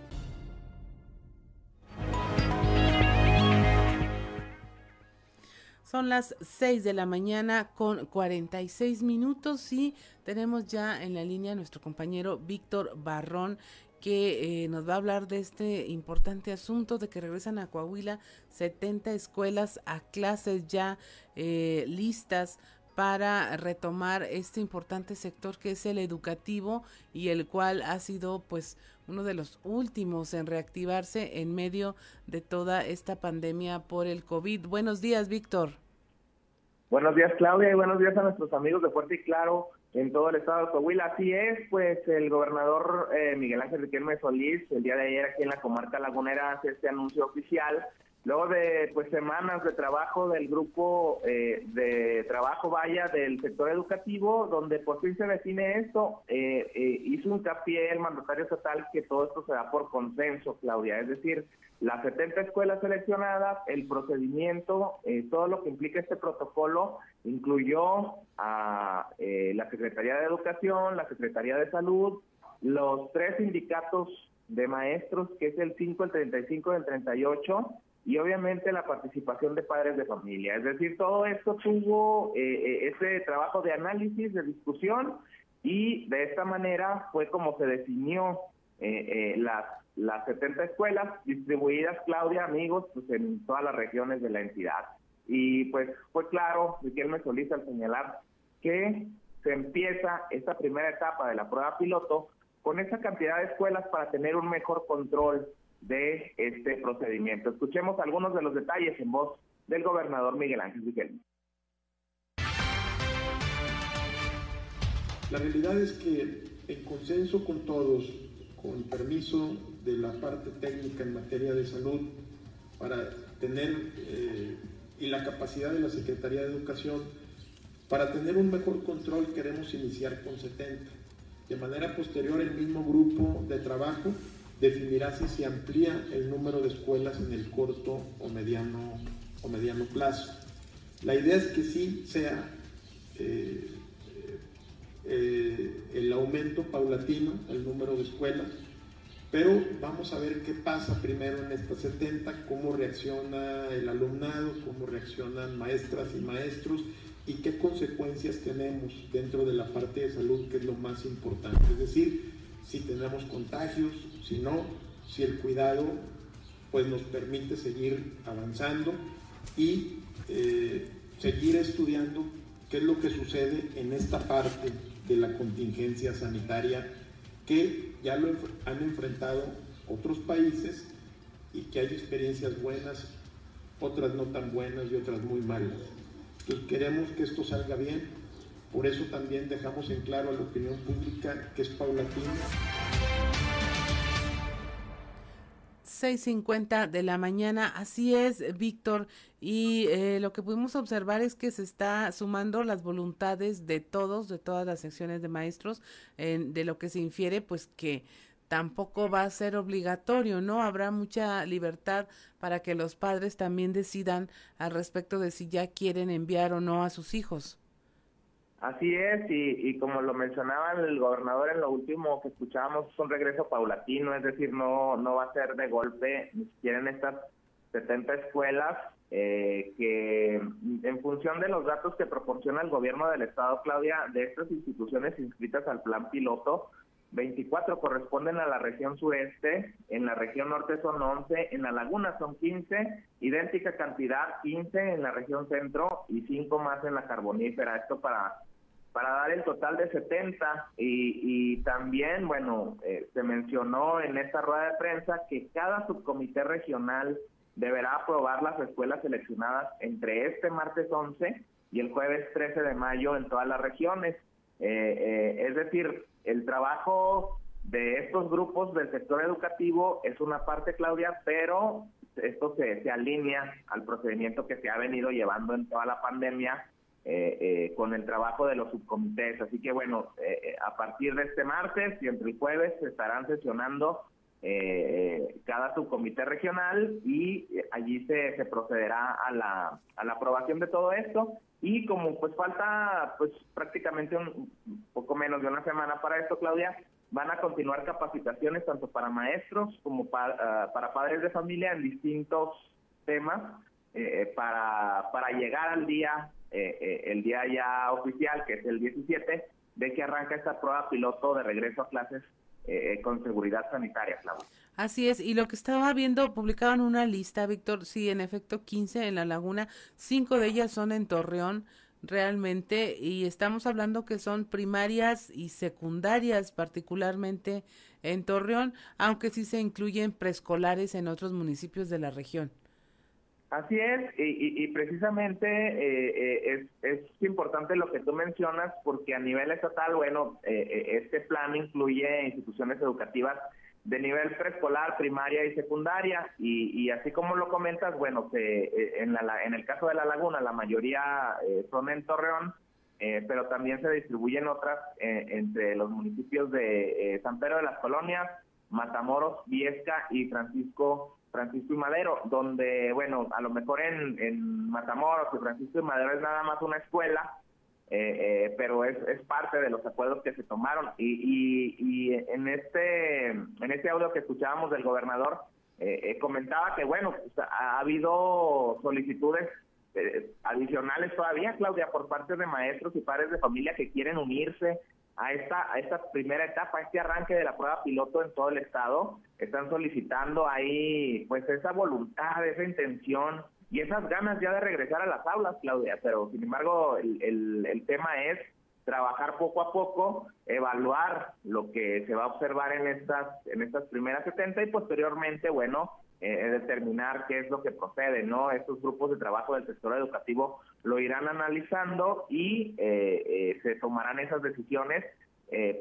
Son las 6 de la mañana con 46 minutos y tenemos ya en la línea a nuestro compañero Víctor Barrón que eh, nos va a hablar de este importante asunto de que regresan a Coahuila 70 escuelas a clases ya eh, listas para retomar este importante sector que es el educativo y el cual ha sido pues uno de los últimos en reactivarse en medio de toda esta pandemia por el COVID. Buenos días, Víctor.
Buenos días, Claudia, y buenos días a nuestros amigos de Fuerte y Claro en todo el estado de Coahuila. Así es, pues el gobernador eh, Miguel Ángel Riquelme Solís, el día de ayer aquí en la comarca lagunera, hace este anuncio oficial Luego de pues semanas de trabajo del grupo eh, de trabajo vaya del sector educativo, donde por fin se define esto, eh, eh, hizo hincapié el mandatario estatal que todo esto se da por consenso, Claudia, es decir, las 70 escuelas seleccionadas, el procedimiento, todo lo que implica este protocolo, incluyó a la Secretaría de Educación, la Secretaría de Salud, los tres sindicatos de maestros, que es el 5, el 35 y el 38, y obviamente la participación de padres de familia. Es decir, todo esto tuvo eh, eh, ese trabajo de análisis, de discusión y de esta manera fue como se definió eh, las, las 70 escuelas distribuidas, Claudia, amigos, pues en todas las regiones de la entidad. Y pues fue claro, Miguel me solita al señalar que se empieza esta primera etapa de la prueba piloto con esa cantidad de escuelas para tener un mejor control de este procedimiento. Escuchemos algunos de los detalles en voz del gobernador Miguel Ángel Riquelme.
La realidad es que en consenso con todos, con permiso de la parte técnica en materia de salud, para tener eh, y la capacidad de la Secretaría de Educación, para tener un mejor control queremos iniciar con 70. De manera posterior, el mismo grupo de trabajo definirá si se amplía el número de escuelas en el corto o mediano, o mediano plazo. La idea es que sí sea eh, eh, el aumento paulatino, el número de escuelas, pero vamos a ver qué pasa primero en estas 70, cómo reacciona el alumnado, cómo reaccionan maestras y maestros y qué consecuencias tenemos dentro de la parte de salud, que es lo más importante. Es decir, si tenemos contagios, si no, si el cuidado pues nos permite seguir avanzando y eh, seguir estudiando qué es lo que sucede en esta parte de la contingencia sanitaria que ya lo han enfrentado otros países y que hay experiencias buenas, otras no tan buenas y otras muy malas. Entonces queremos que esto salga bien, por eso también dejamos en claro a la opinión pública que es paulatino.
6.50 de la mañana. Así es, Víctor. Y eh, lo que pudimos observar es que se está sumando las voluntades de todos, de todas las secciones de maestros, en, de lo que se infiere, pues que tampoco va a ser obligatorio, ¿no? Habrá mucha libertad para que los padres también decidan al respecto de si ya quieren enviar o no a sus hijos.
Así es, y, y como lo mencionaba el gobernador en lo último que escuchábamos, es un regreso paulatino, es decir, no, no va a ser de golpe, ni siquiera en estas 70 escuelas, eh, que en función de los datos que proporciona el gobierno del estado, Claudia, de estas instituciones inscritas al plan piloto, 24 corresponden a la región sureste, en la región norte son 11, en la laguna son 15, idéntica cantidad, 15 en la región centro y 5 más en la carbonífera. Esto para para dar el total de 70 y, y también, bueno, eh, se mencionó en esta rueda de prensa que cada subcomité regional deberá aprobar las escuelas seleccionadas entre este martes 11 y el jueves 13 de mayo en todas las regiones. Eh, eh, es decir, el trabajo de estos grupos del sector educativo es una parte, Claudia, pero esto se, se alinea al procedimiento que se ha venido llevando en toda la pandemia eh, eh, con el trabajo de los subcomités. Así que bueno, eh, a partir de este martes y entre el jueves se estarán sesionando cada subcomité regional y allí se, se procederá a la, a la aprobación de todo esto. Y como pues falta pues prácticamente un poco menos de una semana para esto, Claudia, van a continuar capacitaciones tanto para maestros como para, para padres de familia en distintos temas para, para llegar al día eh, eh, el día ya oficial, que es el 17, de que arranca esta prueba piloto de regreso a clases eh, con seguridad sanitaria, Claudia.
Así es, y lo que estaba viendo, publicaban una lista, Víctor, sí, en efecto, 15 en la laguna, cinco de ellas son en Torreón, realmente, y estamos hablando que son primarias y secundarias, particularmente en Torreón, aunque sí se incluyen preescolares en otros municipios de la región.
Así es, y, precisamente eh, eh, es, es, importante lo que tú mencionas porque a nivel estatal, bueno, eh, este plan incluye instituciones educativas de nivel preescolar, primaria y secundaria, y, así como lo comentas, bueno, que en, la, en el caso de La Laguna la mayoría son en Torreón, pero también se distribuyen otras entre los municipios de San Pedro de las Colonias, Matamoros, Viesca y Francisco Francisco y Madero, donde, bueno, a lo mejor en, en Matamoros y Francisco y Madero es nada más una escuela, eh, eh, pero es, es parte de los acuerdos que se tomaron. Y, y, en este en este audio que escuchábamos del gobernador, eh, comentaba que, bueno, pues, ha habido solicitudes adicionales todavía, Claudia, por parte de maestros y padres de familia que quieren unirse a esta, a esta primera etapa, a este arranque de la prueba piloto en todo el estado. Están solicitando ahí pues esa voluntad, esa intención y esas ganas ya de regresar a las aulas, Claudia. Pero sin embargo, el, el, tema es trabajar poco a poco, evaluar lo que se va a observar en estas, en estas primeras 70 y posteriormente, bueno, eh, determinar qué es lo que procede, ¿no? Estos grupos de trabajo del sector educativo lo irán analizando y eh, eh, se tomarán esas decisiones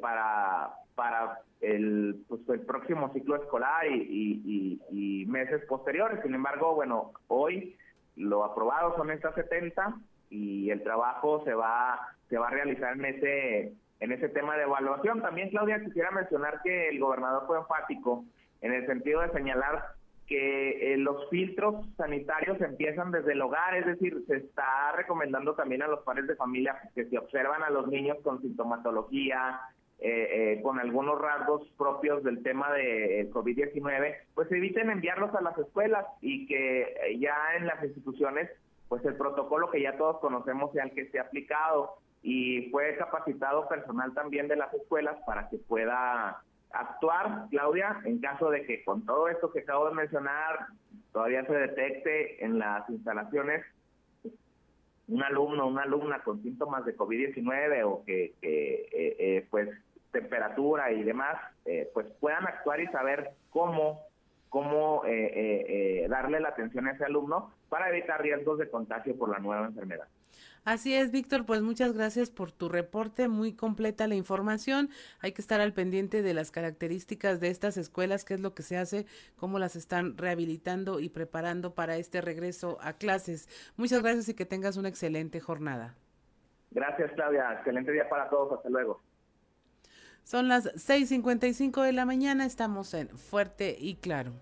para, para el, pues, el próximo ciclo escolar y, y, meses posteriores. Sin embargo, bueno, hoy lo aprobado son estas 70 y el trabajo se va, se va a realizar en ese, en ese tema de evaluación. También, Claudia, quisiera mencionar que el gobernador fue enfático en el sentido de señalar que eh, los filtros sanitarios empiezan desde el hogar, es decir, se está recomendando también a los padres de familia que si observan a los niños con sintomatología, eh, eh, con algunos rasgos propios del tema de COVID-19, pues eviten enviarlos a las escuelas y que ya en las instituciones, pues el protocolo que ya todos conocemos sea el que esté aplicado y fue capacitado personal también de las escuelas para que pueda actuar, Claudia, en caso de que con todo esto que acabo de mencionar todavía se detecte en las instalaciones un alumno una alumna con síntomas de COVID-19 o que, eh, eh, pues temperatura y demás, eh, pues puedan actuar y saber cómo cómo darle la atención a ese alumno para evitar riesgos de contagio por la nueva enfermedad.
Así es, Víctor, pues muchas gracias por tu reporte, muy completa la información. Hay que estar al pendiente de las características de estas escuelas, qué es lo que se hace, cómo las están rehabilitando y preparando para este regreso a clases. Muchas gracias y que tengas una excelente jornada.
Gracias, Claudia. Excelente día para todos. Hasta luego.
Son las 6:55 de la mañana, estamos en Fuerte y Claro.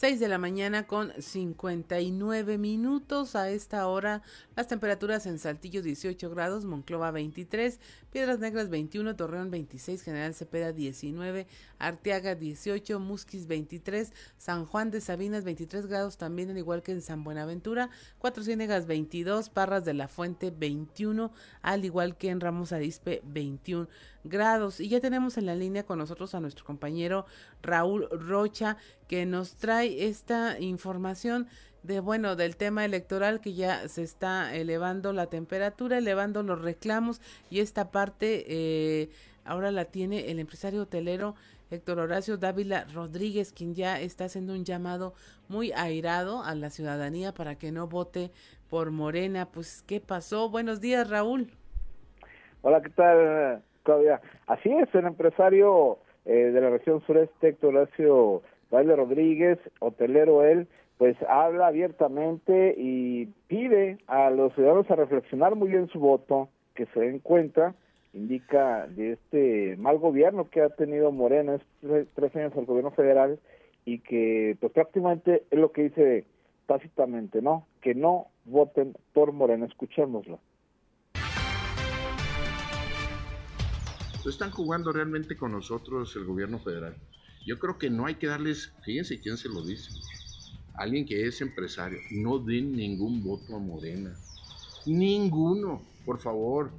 6 de la mañana con 59 minutos. A esta hora las temperaturas en Saltillo 18 grados, Monclova 23, Piedras Negras 21, Torreón 26, General Cepeda 19, Arteaga 18, Musquis 23, San Juan de Sabinas 23 grados también, al igual que en San Buenaventura, Cuatro Ciénegas 22, Parras de la Fuente 21, al igual que en Ramos Arispe 21 grados. Y ya tenemos en la línea con nosotros a nuestro compañero Raúl Rocha, que nos trae esta información de bueno del tema electoral que ya se está elevando la temperatura, elevando los reclamos y esta parte eh, ahora la tiene el empresario hotelero Héctor Horacio Dávila Rodríguez, quien ya está haciendo un llamado muy airado a la ciudadanía para que no vote por Morena. Pues, ¿qué pasó? Buenos días, Raúl.
Hola, ¿qué tal, Así es, el empresario eh, de la región sureste, Héctor Horacio Dávila Rodríguez, hotelero él, pues habla abiertamente y pide a los ciudadanos a reflexionar muy bien su voto, que se den cuenta, indica de este mal gobierno que ha tenido Morena, es tres años al gobierno federal, y que pues prácticamente es lo que dice tácitamente, ¿no? Que no voten por Morena, escuchémoslo.
Están jugando realmente con nosotros el gobierno federal. Yo creo que no hay que darles, fíjense quién se lo dice, alguien que es empresario, no den ningún voto a Morena. Ninguno, por favor.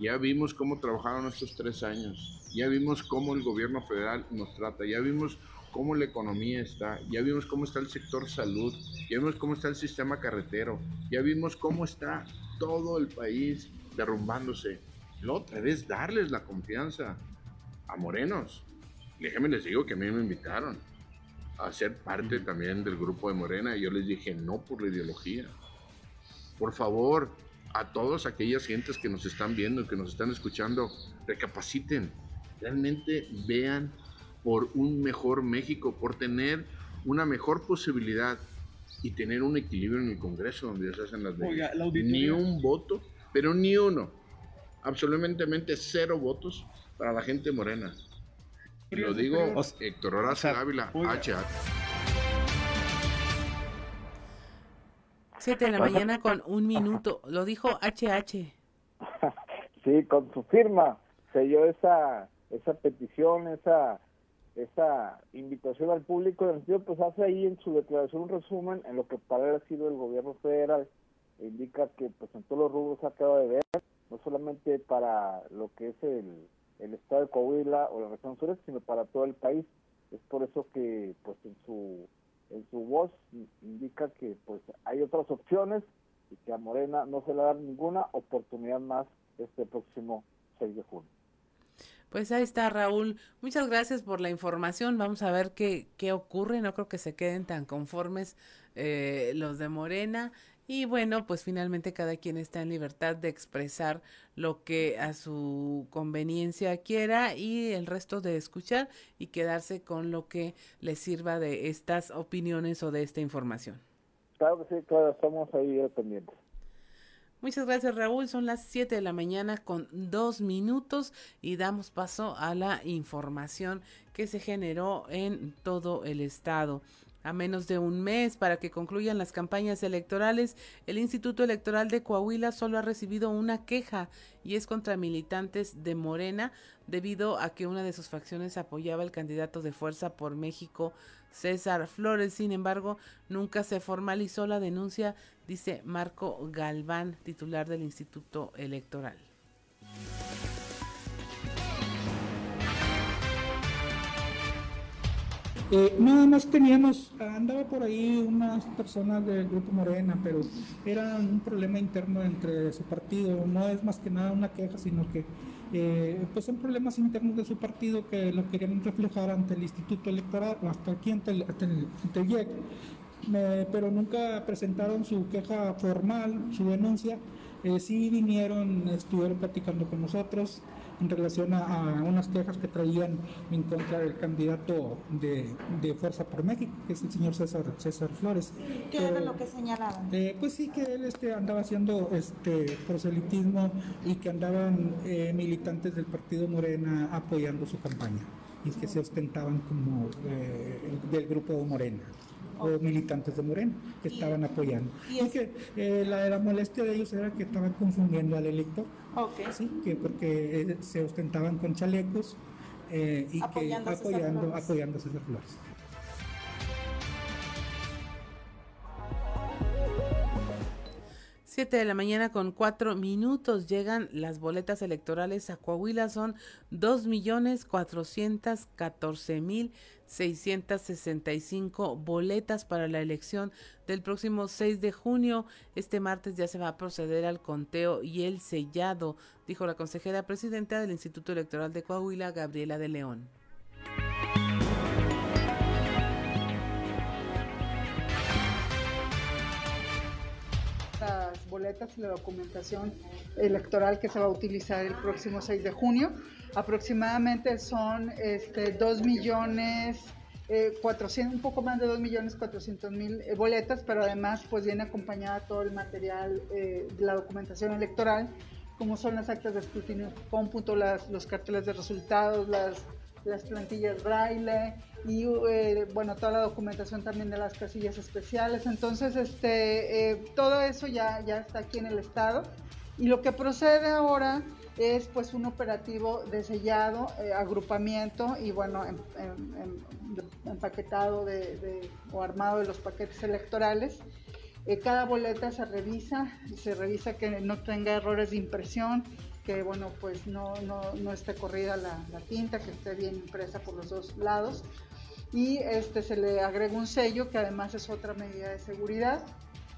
Ya vimos cómo trabajaron estos tres años. Ya vimos cómo el gobierno federal nos trata. Ya vimos cómo la economía está. Ya vimos cómo está el sector salud. Ya vimos cómo está el sistema carretero. Ya vimos cómo está todo el país derrumbándose. La otra vez darles la confianza a morenos. Déjenme les digo que a mí me invitaron a ser parte también del grupo de Morena y yo les dije no por la ideología. Por favor, a todas aquellas gentes que nos están viendo, que nos están escuchando, recapaciten, realmente vean por un mejor México, por tener una mejor posibilidad y tener un equilibrio en el Congreso donde se hacen las leyes. Ni un voto, pero ni uno. Absolutamente cero votos para la gente morena. Lo digo Héctor Horacio Ávila, HH.
7 de la mañana con un minuto. Lo dijo HH.
Sí, con su firma selló esa esa petición, esa esa invitación al público. En el sentido, pues hace ahí en su declaración un resumen en lo que para él ha sido el gobierno federal. Indica que pues en todos los rubros ha quedado de ver, no solamente para lo que es el, el estado de Coahuila o la región sureste, sino para todo el país. Es por eso que pues en su en su voz indica que pues hay otras opciones y que a Morena no se le da ninguna oportunidad más este próximo 6 de junio.
Pues ahí está Raúl. Muchas gracias por la información. Vamos a ver qué, qué ocurre. No creo que se queden tan conformes eh, los de Morena. Y bueno, pues finalmente cada quien está en libertad de expresar lo que a su conveniencia quiera y el resto de escuchar y quedarse con lo que le sirva de estas opiniones o de esta información.
Claro que sí, claro, estamos ahí pendientes.
Muchas gracias Raúl, son las 7 de la mañana con dos minutos y damos paso a la información que se generó en todo el estado. A menos de un mes para que concluyan las campañas electorales, el Instituto Electoral de Coahuila solo ha recibido una queja y es contra militantes de Morena debido a que una de sus facciones apoyaba al candidato de Fuerza por México, César Flores. Sin embargo, nunca se formalizó la denuncia, dice Marco Galván, titular del Instituto Electoral.
Eh, nada más teníamos, andaba por ahí unas personas del grupo Morena, pero era un problema interno entre su partido, no es más que nada una queja, sino que eh, pues son problemas internos de su partido que lo querían reflejar ante el Instituto Electoral, hasta aquí ante el, ante el, IEC pero nunca presentaron su queja formal, su denuncia. Eh, sí vinieron, estuvieron platicando con nosotros en relación a, unas quejas que traían en contra del candidato de, Fuerza por México, que es el señor César, César Flores.
¿Qué era lo que señalaban?
Eh, pues sí, que él este, andaba haciendo este proselitismo y que andaban eh, militantes del partido Morena apoyando su campaña y que se ostentaban como del grupo de Morena o militantes de Morena que estaban apoyando. Y, que eh, la, la, molestia de ellos era que estaban confundiendo al elector, ¿sí? que porque eh, se ostentaban con chalecos eh, y apoyando que apoyando, apoyando a César Flores.
7 de la mañana con cuatro minutos llegan las boletas electorales a Coahuila. Son dos millones cuatrocientos catorce mil 665 boletas para la elección del próximo 6 de junio. Este martes ya se va a proceder al conteo y el sellado, dijo la consejera presidenta del Instituto Electoral de Coahuila, Gabriela de León.
Las boletas y la documentación electoral que se va a utilizar el próximo 6 de junio aproximadamente son este, 2 millones. Eh, 400, un poco más de 2 millones 400 mil eh, boletas, pero además pues viene acompañada todo el material eh, de la documentación electoral, como son las actas de escrutinio cómputo, las, los carteles de resultados, las, las plantillas braille y eh, bueno, toda la documentación también de las casillas especiales. Entonces, este, todo eso ya, ya está aquí en el estado. Y lo que procede ahora es pues un operativo de sellado, eh, agrupamiento y bueno, em, em, em, empaquetado de, o armado de los paquetes electorales. Eh, cada boleta se revisa, se revisa que no tenga errores de impresión, que bueno, pues no, no, esté corrida la, la, tinta, que esté bien impresa por los dos lados. Y este, se le agrega un sello, que además es otra medida de seguridad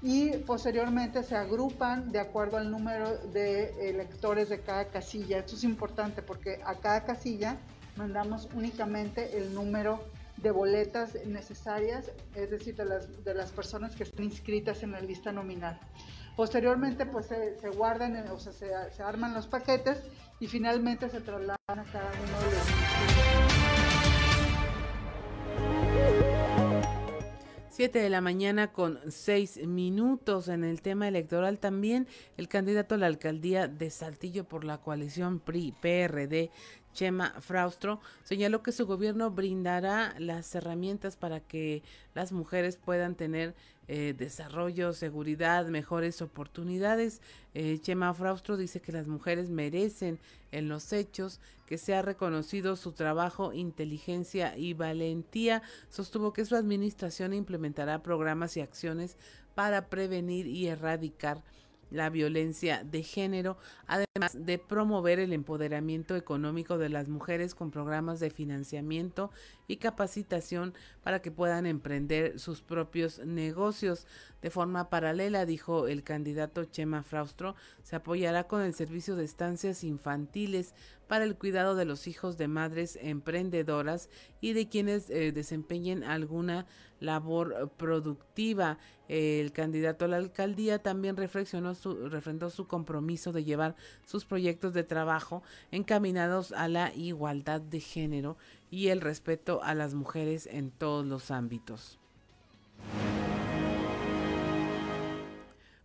y posteriormente se agrupan de acuerdo al número de electores de cada casilla. Esto es importante porque a cada casilla mandamos únicamente el número de boletas necesarias, es decir, de las, de las personas que están inscritas en la lista nominal. Posteriormente, pues se, guardan, o sea, se, se arman los paquetes y finalmente se trasladan a cada uno de los
7 de la mañana con 6 minutos en el tema electoral. También el candidato a la alcaldía de Saltillo por la coalición PRI-PRD Chema Fraustro señaló que su gobierno brindará las herramientas para que las mujeres puedan tener eh, desarrollo, seguridad, mejores oportunidades. Eh, Chema Fraustro dice que las mujeres merecen en los hechos que sea reconocido su trabajo, inteligencia y valentía. Sostuvo que su administración implementará programas y acciones para prevenir y erradicar la violencia de género, además de promover el empoderamiento económico de las mujeres con programas de financiamiento y capacitación para que puedan emprender sus propios negocios. De forma paralela, dijo el candidato Chema Fraustro, se apoyará con el servicio de estancias infantiles para el cuidado de los hijos de madres emprendedoras y de quienes eh, desempeñen alguna labor productiva. El candidato a la alcaldía también refrendó su compromiso de llevar sus proyectos de trabajo encaminados a la igualdad de género y el respeto a las mujeres en todos los ámbitos.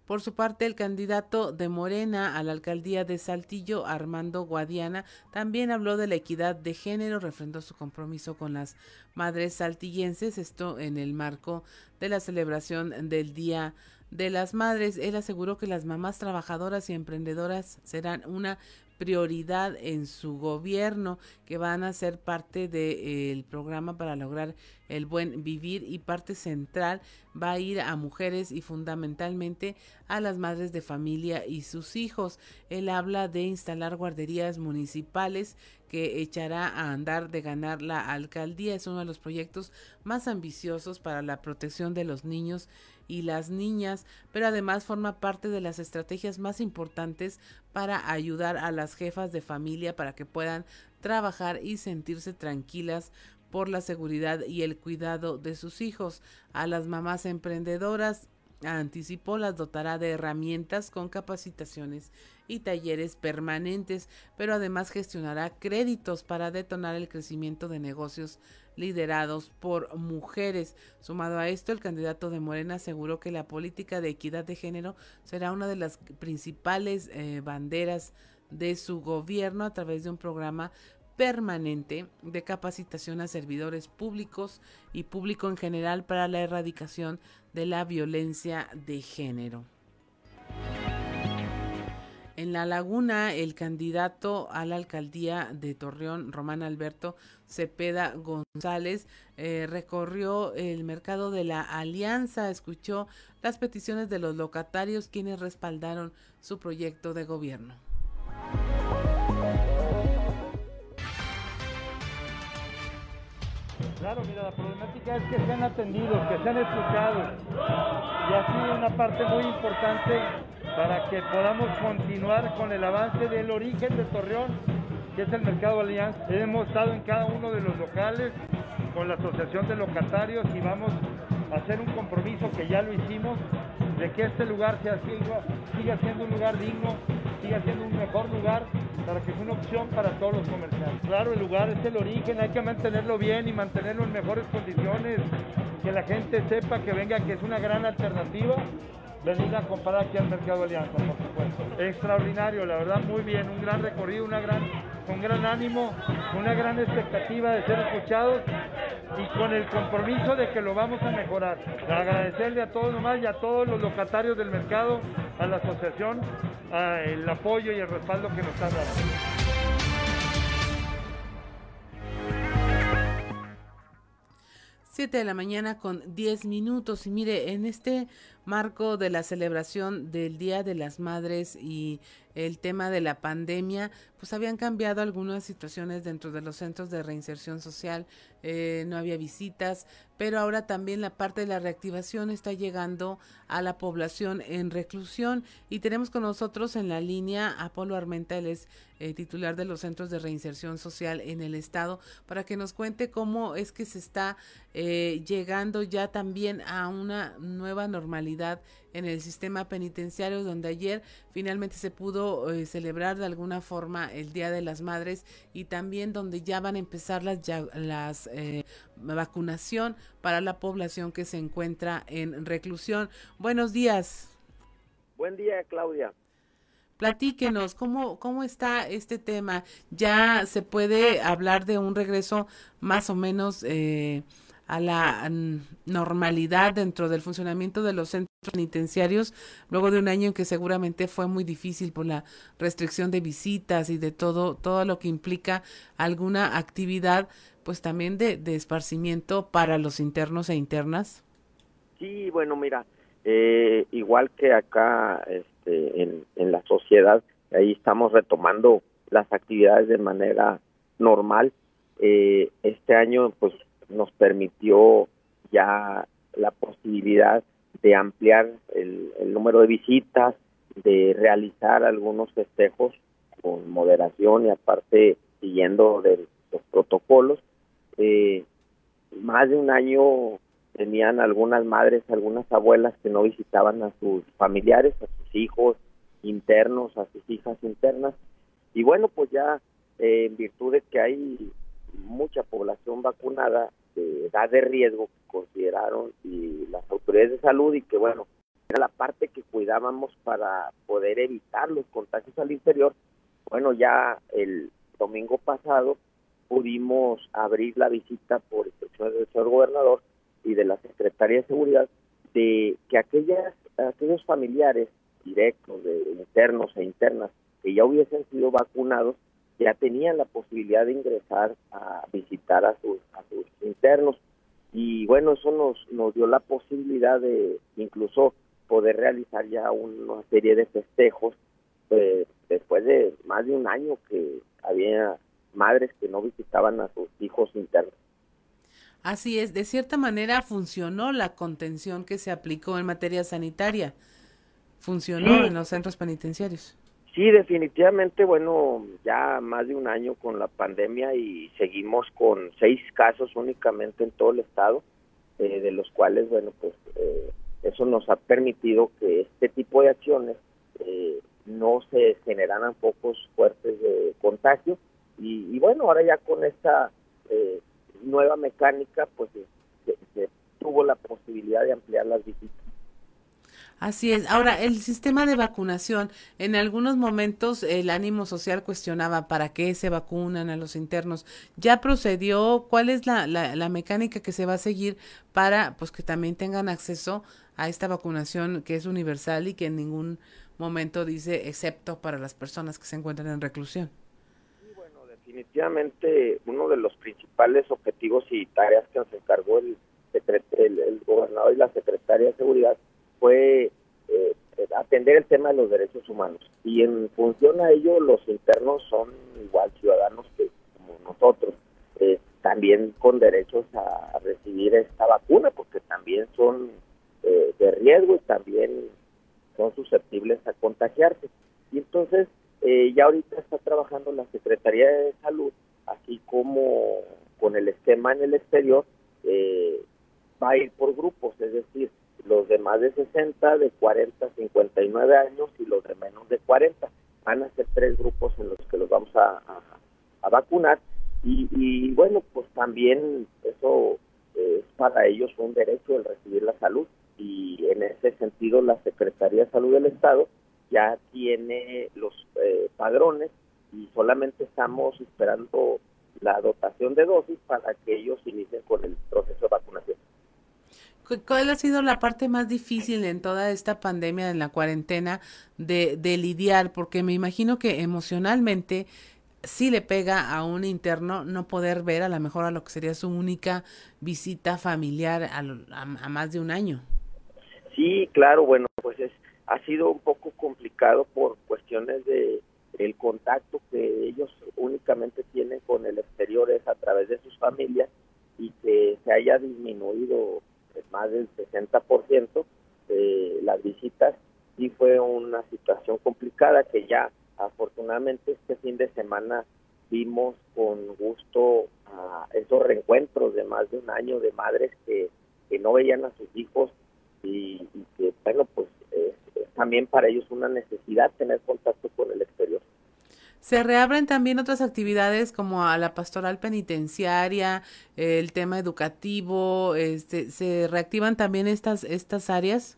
Por su parte, el candidato de Morena a la alcaldía de Saltillo, Armando Guadiana, también habló de la equidad de género, refrendó su compromiso con las madres saltillenses, esto en el marco de la celebración del Día de las Madres. Él aseguró que las mamás trabajadoras y emprendedoras serán una prioridad en su gobierno, que van a ser parte del programa para lograr el buen vivir y parte central va a ir a mujeres y fundamentalmente a las madres de familia y sus hijos. Él habla de instalar guarderías municipales que echará a andar de ganar la alcaldía. Es uno de los proyectos más ambiciosos para la protección de los niños y las niñas, pero además forma parte de las estrategias más importantes para ayudar a las jefas de familia para que puedan trabajar y sentirse tranquilas por la seguridad y el cuidado de sus hijos. A las mamás emprendedoras anticipó las dotará de herramientas con capacitaciones y talleres permanentes, pero además gestionará créditos para detonar el crecimiento de negocios liderados por mujeres. Sumado a esto, el candidato de Morena aseguró que la política de equidad de género será una de las principales eh, banderas de su gobierno a través de un programa permanente de capacitación a servidores públicos y público en general para la erradicación de la violencia de género. En La Laguna, el candidato a la alcaldía de Torreón, Román Alberto Cepeda González, eh, recorrió el mercado de la Alianza, escuchó las peticiones de los locatarios quienes respaldaron su proyecto de gobierno.
Claro, mira, la problemática es que sean atendidos, que sean escuchados. Y sido una parte muy importante para que podamos continuar con el avance del origen de Torreón, que es el Mercado Alianza. Hemos estado en cada uno de los locales con la Asociación de Locatarios y vamos a hacer un compromiso que ya lo hicimos de que este lugar sea, siga siendo un lugar digno, siga siendo un mejor lugar para que sea una opción para todos los comerciantes. Claro, el lugar es el origen, hay que mantenerlo bien y mantenerlo en mejores condiciones, que la gente sepa que venga, que es una gran alternativa venir a comprar aquí al Mercado Alianza, por supuesto. Extraordinario, la verdad, muy bien, un gran recorrido, una gran, con gran ánimo, una gran expectativa de ser escuchados y con el compromiso de que lo vamos a mejorar. Agradecerle a todos nomás y a todos los locatarios del mercado, a la asociación, el apoyo y el respaldo que nos están dando.
7 de la mañana con 10 minutos. Y mire, en este marco de la celebración del Día de las Madres y el tema de la pandemia, pues habían cambiado algunas situaciones dentro de los centros de reinserción social, eh, no había visitas, pero ahora también la parte de la reactivación está llegando a la población en reclusión. Y tenemos con nosotros en la línea Apolo Armenta, él es eh, titular de los centros de reinserción social en el estado, para que nos cuente cómo es que se está eh, llegando ya también a una nueva normalidad en el sistema penitenciario, donde ayer finalmente se pudo eh, celebrar de alguna forma el Día de las Madres y también donde ya van a empezar las, las eh, vacunación para la población que se encuentra en reclusión. Buenos días.
Buen día, Claudia.
Platíquenos, ¿cómo, ¿cómo está este tema? ¿Ya se puede hablar de un regreso más o menos eh, a la normalidad dentro del funcionamiento de los centros penitenciarios, luego de un año en que seguramente fue muy difícil por la restricción de visitas y de todo, todo lo que implica alguna actividad, pues también de, de esparcimiento para los internos e internas.
Sí, bueno, mira, eh, igual que acá este, en, en la sociedad, ahí estamos retomando las actividades de manera normal. Eh, este año, pues nos permitió ya la posibilidad de ampliar el, número de visitas, de realizar algunos festejos con moderación y aparte siguiendo de los protocolos. Eh, más de un año tenían algunas madres, algunas abuelas que no visitaban a sus familiares, a sus hijos internos, a sus hijas internas. Y bueno, pues ya eh, en virtud de que hay mucha población vacunada de edad de riesgo que consideraron y las autoridades de salud y que bueno, era la parte que cuidábamos para poder evitar los contagios al interior. Bueno, ya el domingo pasado pudimos abrir la visita por instrucciones del señor gobernador y de la Secretaría de Seguridad de que aquellas aquellos familiares directos de internos e internas que ya hubiesen sido vacunados ya tenían la posibilidad de ingresar a visitar a sus, a sus internos. Y bueno, eso nos, nos dio la posibilidad de incluso poder realizar ya una serie de festejos eh, después de más de un año que había madres que no visitaban a sus hijos internos.
Así es, de cierta manera funcionó la contención que se aplicó en materia sanitaria, funcionó en los centros penitenciarios.
Sí, definitivamente, bueno, ya más de un año con la pandemia y seguimos con seis casos únicamente en todo el estado, eh, de los cuales, bueno, pues eh, eso nos ha permitido que este tipo de acciones eh, no se generaran focos fuertes de contagio y, bueno, ahora ya con esta nueva mecánica, pues se tuvo la posibilidad de ampliar las visitas.
Así es. Ahora, el sistema de vacunación, en algunos momentos el ánimo social cuestionaba para qué se vacunan a los internos. ¿Ya procedió? ¿Cuál es la, la, la mecánica que se va a seguir para pues que también tengan acceso a esta vacunación que es universal y que en ningún momento dice excepto para las personas que se encuentran en reclusión?
bueno, definitivamente uno de los principales objetivos y tareas que nos encargó el, el, el gobernador y la secretaria de Seguridad fue eh, atender el tema de los derechos humanos. Y en función a ello, los internos son igual ciudadanos que como nosotros, eh, también con derechos a, recibir esta vacuna, porque también son eh, de riesgo y también son susceptibles a contagiarse. Y entonces, eh, ya ahorita está trabajando la Secretaría de Salud, así como con el esquema en el exterior, eh, va a ir por grupos, es decir, los de más de 60, de 40 a 59 años y los de menos de 40. Van a ser tres grupos en los que los vamos a, a, a vacunar y, y, bueno, pues también eso es para ellos un derecho el recibir la salud y en ese sentido la Secretaría de Salud del Estado ya tiene los eh, padrones y solamente estamos esperando la dotación de dosis para que ellos inicien con el proceso de vacunación.
¿Cuál ha sido la parte más difícil en toda esta pandemia, en la cuarentena, de, de lidiar? Porque me imagino que emocionalmente sí le pega a un interno no poder ver a lo mejor a lo que sería su única visita familiar a, a, a más de un año.
Sí, claro, bueno, pues es, ha sido un poco complicado por cuestiones de el contacto que ellos únicamente tienen con el exterior es a través de sus familias y que se haya disminuido más del 60% de las visitas y fue una situación complicada que ya afortunadamente este fin de semana vimos con gusto a esos reencuentros de más de un año de madres que, que no veían a sus hijos y, y que bueno pues es, es también para ellos una necesidad tener contacto con el exterior.
Se reabren también otras actividades como a la pastoral penitenciaria, el tema educativo, este, ¿se reactivan también estas, estas áreas?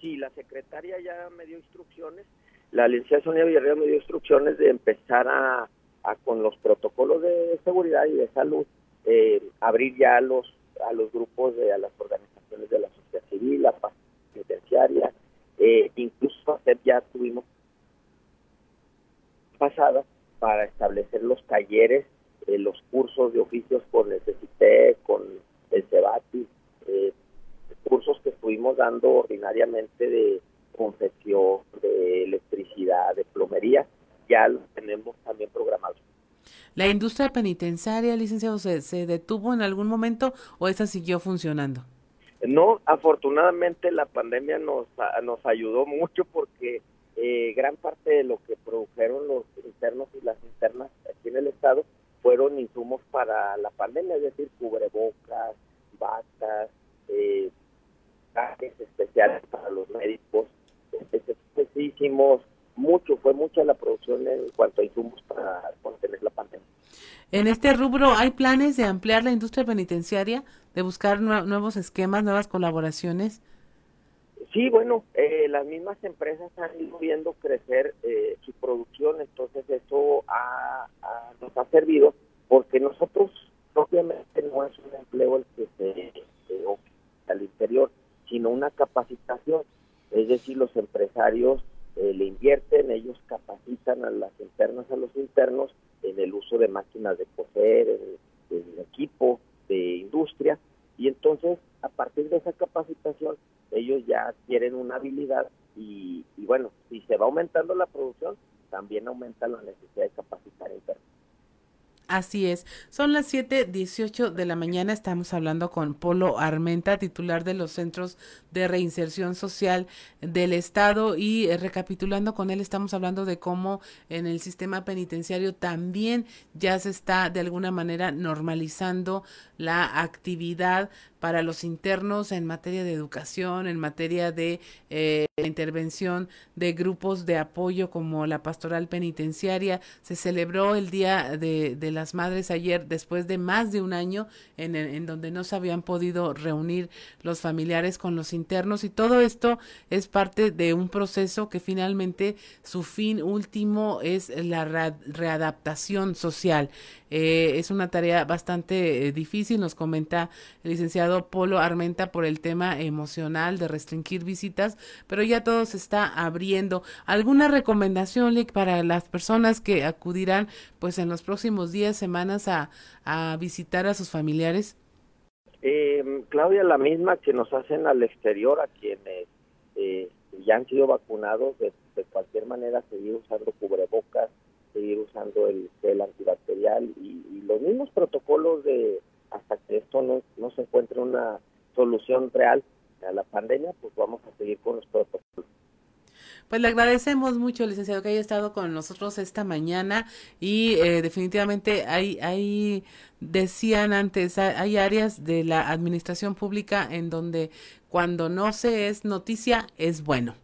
Sí, la secretaria ya me dio instrucciones, la licenciada Sonia Villarreal me dio instrucciones de empezar a, a con los protocolos de seguridad y de salud, eh, abrir ya los, a los grupos, de, a las organizaciones de la sociedad civil, la penitenciaria, eh, incluso ya tuvimos pasada para establecer los talleres, eh, los cursos de oficios con el CECITE, con el CEBATI, eh, cursos que estuvimos dando ordinariamente de confección, de electricidad, de plomería, ya los tenemos también programados.
¿La industria penitenciaria, licenciado, se, se detuvo en algún momento o esa siguió funcionando?
No, afortunadamente la pandemia nos, nos ayudó mucho porque eh, gran parte de lo que produjeron los internos y las internas aquí en el estado fueron insumos para la pandemia, es decir, cubrebocas, batas, eh, trajes especiales para los médicos. Hicimos mucho, fue mucha la producción en cuanto a insumos para contener la pandemia.
En este rubro, ¿hay planes de ampliar la industria penitenciaria, de buscar nuevos esquemas, nuevas colaboraciones?
Sí, bueno, eh, las mismas empresas han ido viendo crecer eh, su producción, entonces eso ha, ha, nos ha servido porque nosotros propiamente no es un empleo el que se, se al interior, sino una capacitación, es decir, los empresarios eh, le invierten, ellos capacitan a las internas, a los internos en el uso de máquinas de coser, en, en equipo de industria, y entonces a partir de esa capacitación ellos ya adquieren una habilidad y, y, bueno, si se va aumentando la producción, también aumenta la necesidad de capacitar internos.
Así es. Son las 7:18 de la mañana. Estamos hablando con Polo Armenta, titular de los Centros de Reinserción Social del Estado. Y eh, recapitulando con él, estamos hablando de cómo en el sistema penitenciario también ya se está de alguna manera normalizando la actividad para los internos en materia de educación, en materia de eh, intervención de grupos de apoyo como la pastoral penitenciaria. Se celebró el Día de, las Madres ayer después de más de un año en, en, donde no se habían podido reunir los familiares con los internos y todo esto es parte de un proceso que finalmente su fin último es la readaptación social. Eh, es una tarea bastante eh, difícil, nos comenta el licenciado Polo Armenta por el tema emocional de restringir visitas, pero ya todo se está abriendo. ¿Alguna recomendación, Lick, para las personas que acudirán pues en los próximos días, semanas a, visitar a sus familiares?
Eh, Claudia, la misma que nos hacen al exterior, a quienes eh, ya han sido vacunados, de, cualquier manera seguir usando cubrebocas, seguir usando el gel antibacterial y, los mismos protocolos de hasta que esto no, no se encuentre una solución real a la pandemia, pues vamos a seguir con los protocolos.
Pues le agradecemos mucho, licenciado, que haya estado con nosotros esta mañana y eh, definitivamente hay, hay, decían antes, hay áreas de la administración pública en donde cuando no se es noticia es bueno.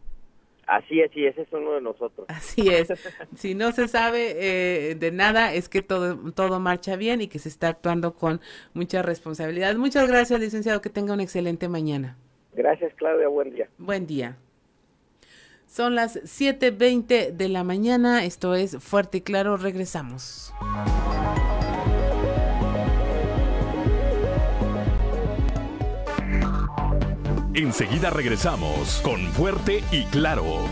Así es, y ese es uno de nosotros.
Así es. si no se sabe eh, de nada, es que todo, todo marcha bien y que se está actuando con mucha responsabilidad. Muchas gracias, licenciado. Que tenga una excelente mañana.
Gracias, Claudia. Buen día.
Buen día. Son las 7.20 de la mañana. Esto es Fuerte y Claro. Regresamos.
Enseguida regresamos con Fuerte y Claro.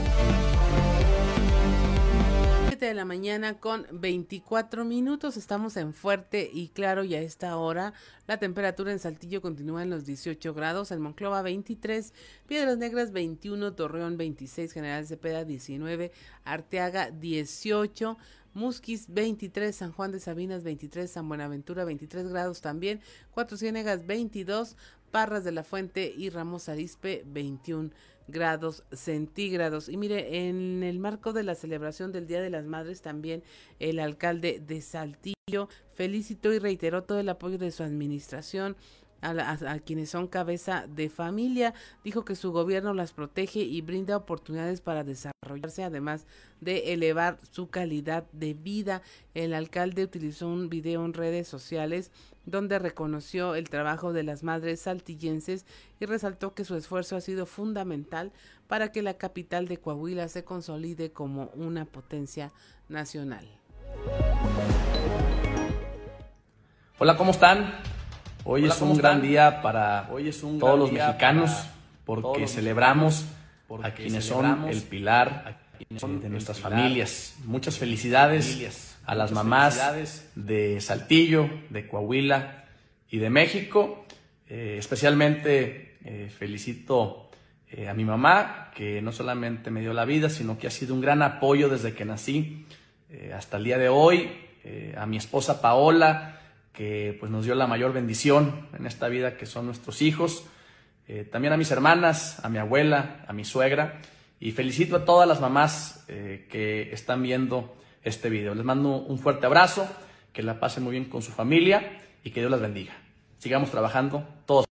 7 de la mañana con 24 minutos. Estamos en Fuerte y Claro y a esta hora la temperatura en Saltillo continúa en los 18 grados, en Monclova 23, Piedras Negras 21, Torreón 26, General Cepeda 19, Arteaga 18, Musquis 23, San Juan de Sabinas 23, San Buenaventura 23 grados también, Cuatro Ciénegas 22, Parras de la Fuente y Ramos Arispe 21 grados centígrados. Y mire, en el marco de la celebración del Día de las Madres, también el alcalde de Saltillo felicitó y reiteró todo el apoyo de su administración a, quienes son cabeza de familia. Dijo que su gobierno las protege y brinda oportunidades para desarrollarse, además de elevar su calidad de vida. El alcalde utilizó un video en redes sociales donde reconoció el trabajo de las madres saltillenses y resaltó que su esfuerzo ha sido fundamental para que la capital de Coahuila se consolide como una potencia nacional.
Hola, ¿cómo están? Hoy Hola, es un gran día para Hoy es un todos los mexicanos porque los celebramos porque a quienes son el pilar de nuestras familias. Muchas felicidades familias, a las mamás de Saltillo, de Coahuila y de México. Eh, especialmente eh, felicito eh, a mi mamá, que no solamente me dio la vida, sino que ha sido un gran apoyo desde que nací hasta el día de hoy. a mi esposa Paola, que pues nos dio la mayor bendición en esta vida que son nuestros hijos, eh, también a mis hermanas, a mi abuela, a mi suegra y felicito a todas las mamás eh, que están viendo este video. Les mando un fuerte abrazo, que la pasen muy bien con su familia y que Dios las bendiga. Sigamos trabajando todos.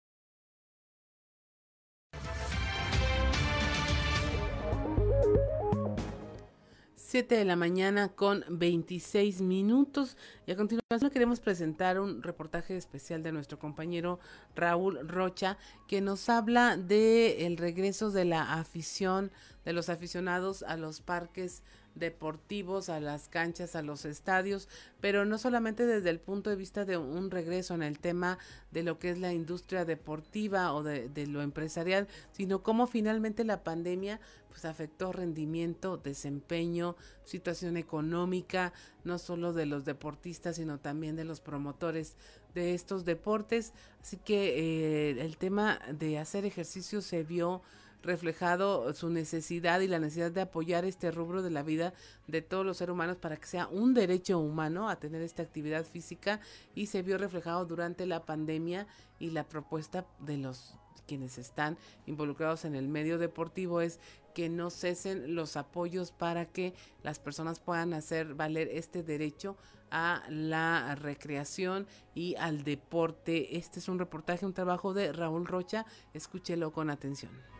7 de la mañana con 26 minutos. Y a continuación queremos presentar un reportaje especial de nuestro compañero Raúl Rocha que nos habla de el regreso de la afición de los aficionados a los parques deportivos, a las canchas, a los estadios, pero no solamente desde el punto de vista de un regreso en el tema de lo que es la industria deportiva o de, lo empresarial, sino cómo finalmente la pandemia pues afectó rendimiento, desempeño, situación económica, no solo de los deportistas, sino también de los promotores de estos deportes. Así que eh, el tema de hacer ejercicio se vio reflejado su necesidad y la necesidad de apoyar este rubro de la vida de todos los seres humanos para que sea un derecho humano a tener esta actividad física y se vio reflejado durante la pandemia y la propuesta de los quienes están involucrados en el medio deportivo es que no cesen los apoyos para que las personas puedan hacer valer este derecho a la recreación y al deporte. Este es un reportaje, un trabajo de Raúl Rocha. Escúchelo con atención.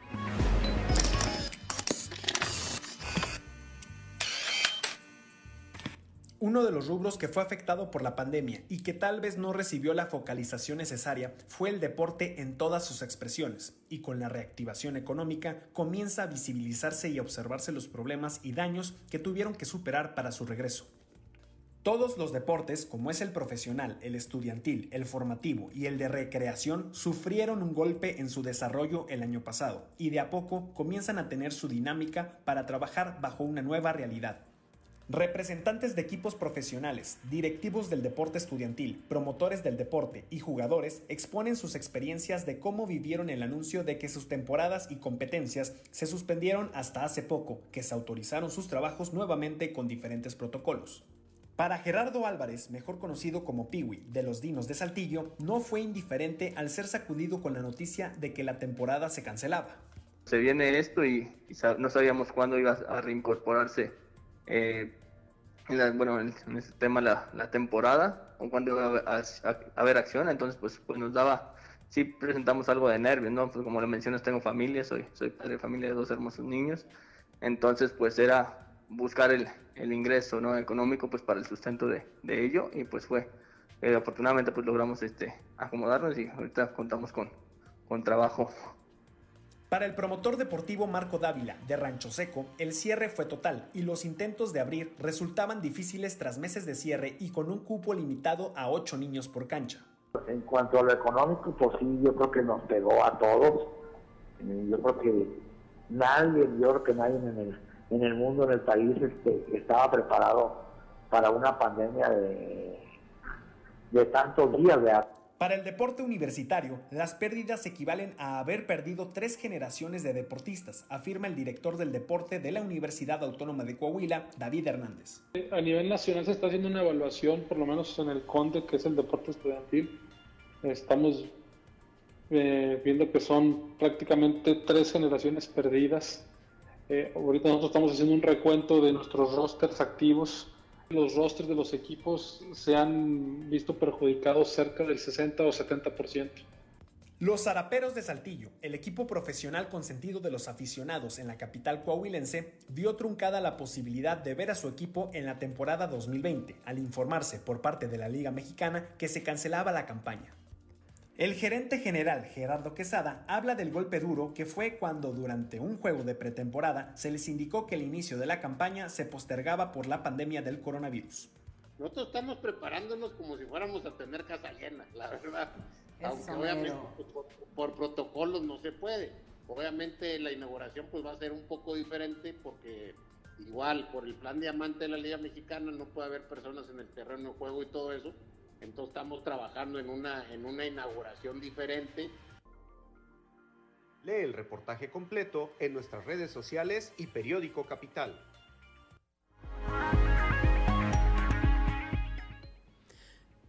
Uno de los rubros que fue afectado por la pandemia y que tal vez no recibió la focalización necesaria fue el deporte en todas sus expresiones, y con la reactivación económica comienza a visibilizarse y observarse los problemas y daños que tuvieron que superar para su regreso. Todos los deportes, como es el profesional, el estudiantil, el formativo y el de recreación, sufrieron un golpe en su desarrollo el año pasado y de a poco comienzan a tener su dinámica para trabajar bajo una nueva realidad. Representantes de equipos profesionales, directivos del deporte estudiantil, promotores del deporte y jugadores exponen sus experiencias de cómo vivieron el anuncio de que sus temporadas y competencias se suspendieron hasta hace poco, que se autorizaron sus trabajos nuevamente con diferentes protocolos. Para Gerardo Álvarez, mejor conocido como Piwi, de los Dinos de Saltillo, no fue indiferente al ser sacudido con la noticia de que la temporada se cancelaba.
Se viene esto y, no sabíamos cuándo iba a reincorporarse eh, en bueno, en, este tema la, la, temporada o cuando iba a, haber acción, entonces pues, pues nos daba, sí presentamos algo de nervios, ¿no? Pues como le mencionas, tengo familia, soy, soy padre de familia de dos hermosos niños, entonces pues era buscar el, el ingreso ¿no? económico pues para el sustento de, de ello y pues fue, eh, afortunadamente pues logramos este, acomodarnos y ahorita contamos con, con trabajo
para el promotor deportivo Marco Dávila, de Rancho Seco, el cierre fue total y los intentos de abrir resultaban difíciles tras meses de cierre y con un cupo limitado a ocho niños por cancha.
En cuanto a lo económico, pues sí, yo creo que nos pegó a todos. Eh, yo creo que nadie, yo creo que nadie en el, en el mundo, en el país, este, estaba preparado para una pandemia de, de tantos días de
para el deporte universitario, las pérdidas equivalen a haber perdido tres generaciones de deportistas, afirma el director del deporte de la Universidad Autónoma de Coahuila, David Hernández.
A nivel nacional se está haciendo una evaluación, por lo menos en el CONDE, que es el deporte estudiantil. Estamos eh, viendo que son prácticamente tres generaciones perdidas. Eh, ahorita nosotros estamos haciendo un recuento de nuestros rosters activos los rosters de los equipos se han visto perjudicados cerca del 60 o 70%.
Los Zaraperos de Saltillo, el equipo profesional consentido de los aficionados en la capital coahuilense, vio truncada la posibilidad de ver a su equipo en la temporada 2020, al informarse por parte de la Liga Mexicana que se cancelaba la campaña. El gerente general Gerardo Quesada habla del golpe duro que fue cuando durante un juego de pretemporada se les indicó que el inicio de la campaña se postergaba por la pandemia del coronavirus.
Nosotros estamos preparándonos como si fuéramos a tener casa llena, la verdad. Aunque obviamente por, por, protocolos no se puede. Obviamente la inauguración pues va a ser un poco diferente porque igual por el plan diamante de la Liga Mexicana no puede haber personas en el terreno de juego y todo eso entonces estamos trabajando en una, en una inauguración diferente.
Lee el reportaje completo en nuestras redes sociales y periódico Capital.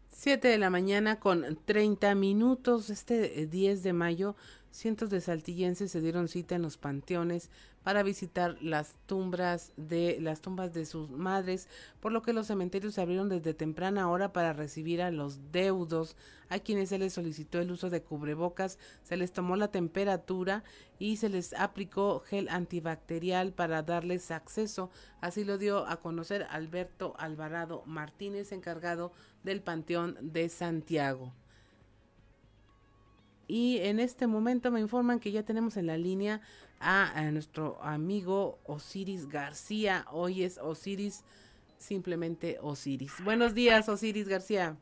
Siete de la mañana con 30 minutos. Este 10 de mayo, cientos de saltillenses se dieron cita en los panteones para visitar las tumbas de las tumbas de sus madres, por lo que los cementerios se abrieron desde temprana hora para recibir a los deudos, a quienes se les solicitó el uso de cubrebocas, se les tomó la temperatura y se les aplicó gel antibacterial para darles acceso. Así lo dio a conocer Alberto Alvarado Martínez, encargado del Panteón de Santiago. Y en este momento me informan que ya tenemos en la línea a, nuestro amigo Osiris García. Hoy es Osiris, simplemente Osiris. Buenos días, Osiris García.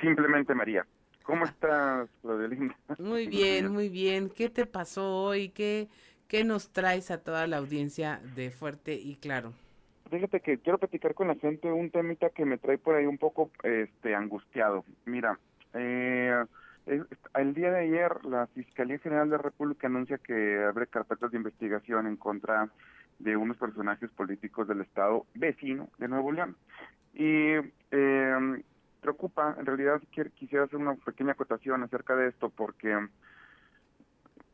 Simplemente María. ¿Cómo ah. estás, Claudelina?
Muy bien, muy bien. ¿Qué te pasó hoy? ¿Qué, ¿Qué nos traes a toda la audiencia de Fuerte y Claro?
Fíjate que quiero platicar con la gente un temita que me trae por ahí un poco este angustiado. Mira, eh, el día de ayer, la Fiscalía General de la República anuncia que abre carpetas de investigación en contra de unos personajes políticos del Estado vecino de Nuevo León. Y eh, preocupa, en realidad quisiera hacer una pequeña acotación acerca de esto porque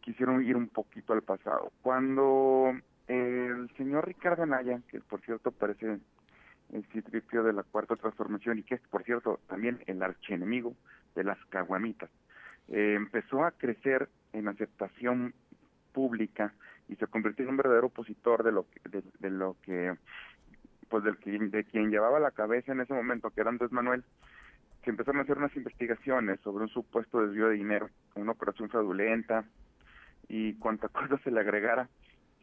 quisieron ir un poquito al pasado. Cuando el señor Ricardo Anaya, que por cierto parece el citripio de la cuarta transformación y que es, por cierto, también el archienemigo de las caguamitas, eh, empezó a crecer en aceptación pública y se convirtió en un verdadero opositor de lo que, de, lo que pues del de quien llevaba la cabeza en ese momento, que era Andrés Manuel, se empezaron a hacer unas investigaciones sobre un supuesto desvío de dinero, una operación fraudulenta y cuánta cosa se le agregara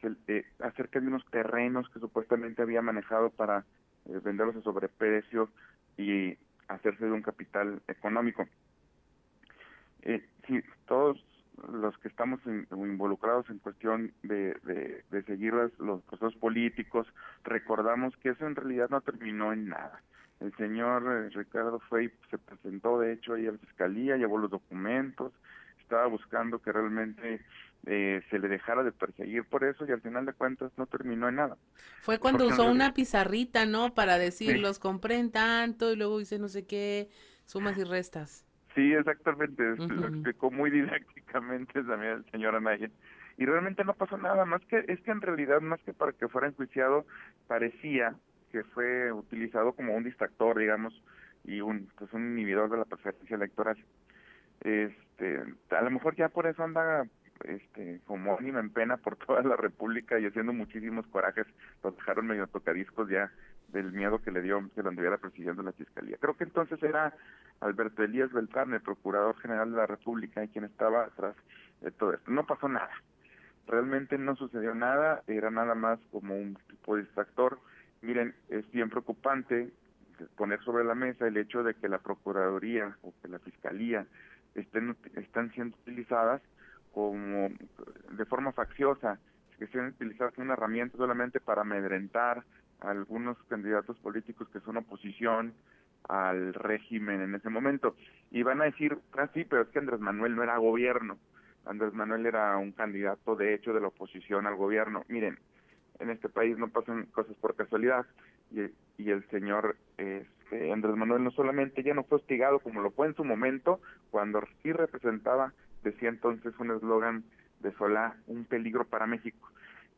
eh, acerca de unos terrenos que supuestamente había manejado para eh, venderlos a sobreprecio y hacerse de un capital económico. Eh, sí, todos los que estamos involucrados en cuestión de, de, seguir los, procesos políticos, recordamos que eso en realidad no terminó en nada. El señor eh, Ricardo Frey se presentó, de hecho, ahí a la fiscalía, llevó los documentos, estaba buscando que realmente eh, se le dejara de perseguir por eso y al final de cuentas no terminó en nada.
Fue cuando usó una pizarrita, ¿no? Para decir, los compré en tanto y luego hice no sé qué, sumas y restas.
Sí, exactamente, lo explicó muy didácticamente también el señor Anaya. Y realmente no pasó nada, más que es que en realidad, más que para que fuera enjuiciado, parecía que fue utilizado como un distractor, digamos, y un, pues un inhibidor de la preferencia electoral. Este, a lo mejor ya por eso anda este como ánima en pena por toda la república y haciendo muchísimos corajes, los dejaron medio tocadiscos ya del miedo que le dio que lo anduviera persiguiendo la fiscalía. Creo que entonces era Alberto Elías Beltrán, el procurador general de la República, quien estaba atrás de todo esto. No pasó nada. Realmente no sucedió nada, era nada más como un tipo distractor. Miren, es bien preocupante poner sobre la mesa el hecho de que la Procuraduría o que la Fiscalía estén, están siendo utilizadas como de forma facciosa, que estén utilizadas como una herramienta solamente para amedrentar algunos candidatos políticos que son oposición al régimen en ese momento. Y van a decir, ah, sí, pero es que Andrés Manuel no era gobierno. Andrés Manuel era un candidato de hecho de la oposición al gobierno. Miren, en este país no pasan cosas por casualidad y, y el señor este, Andrés Manuel no solamente ya no fue hostigado como lo fue en su momento, cuando sí representaba, decía entonces un eslogan de Solá, un peligro para México.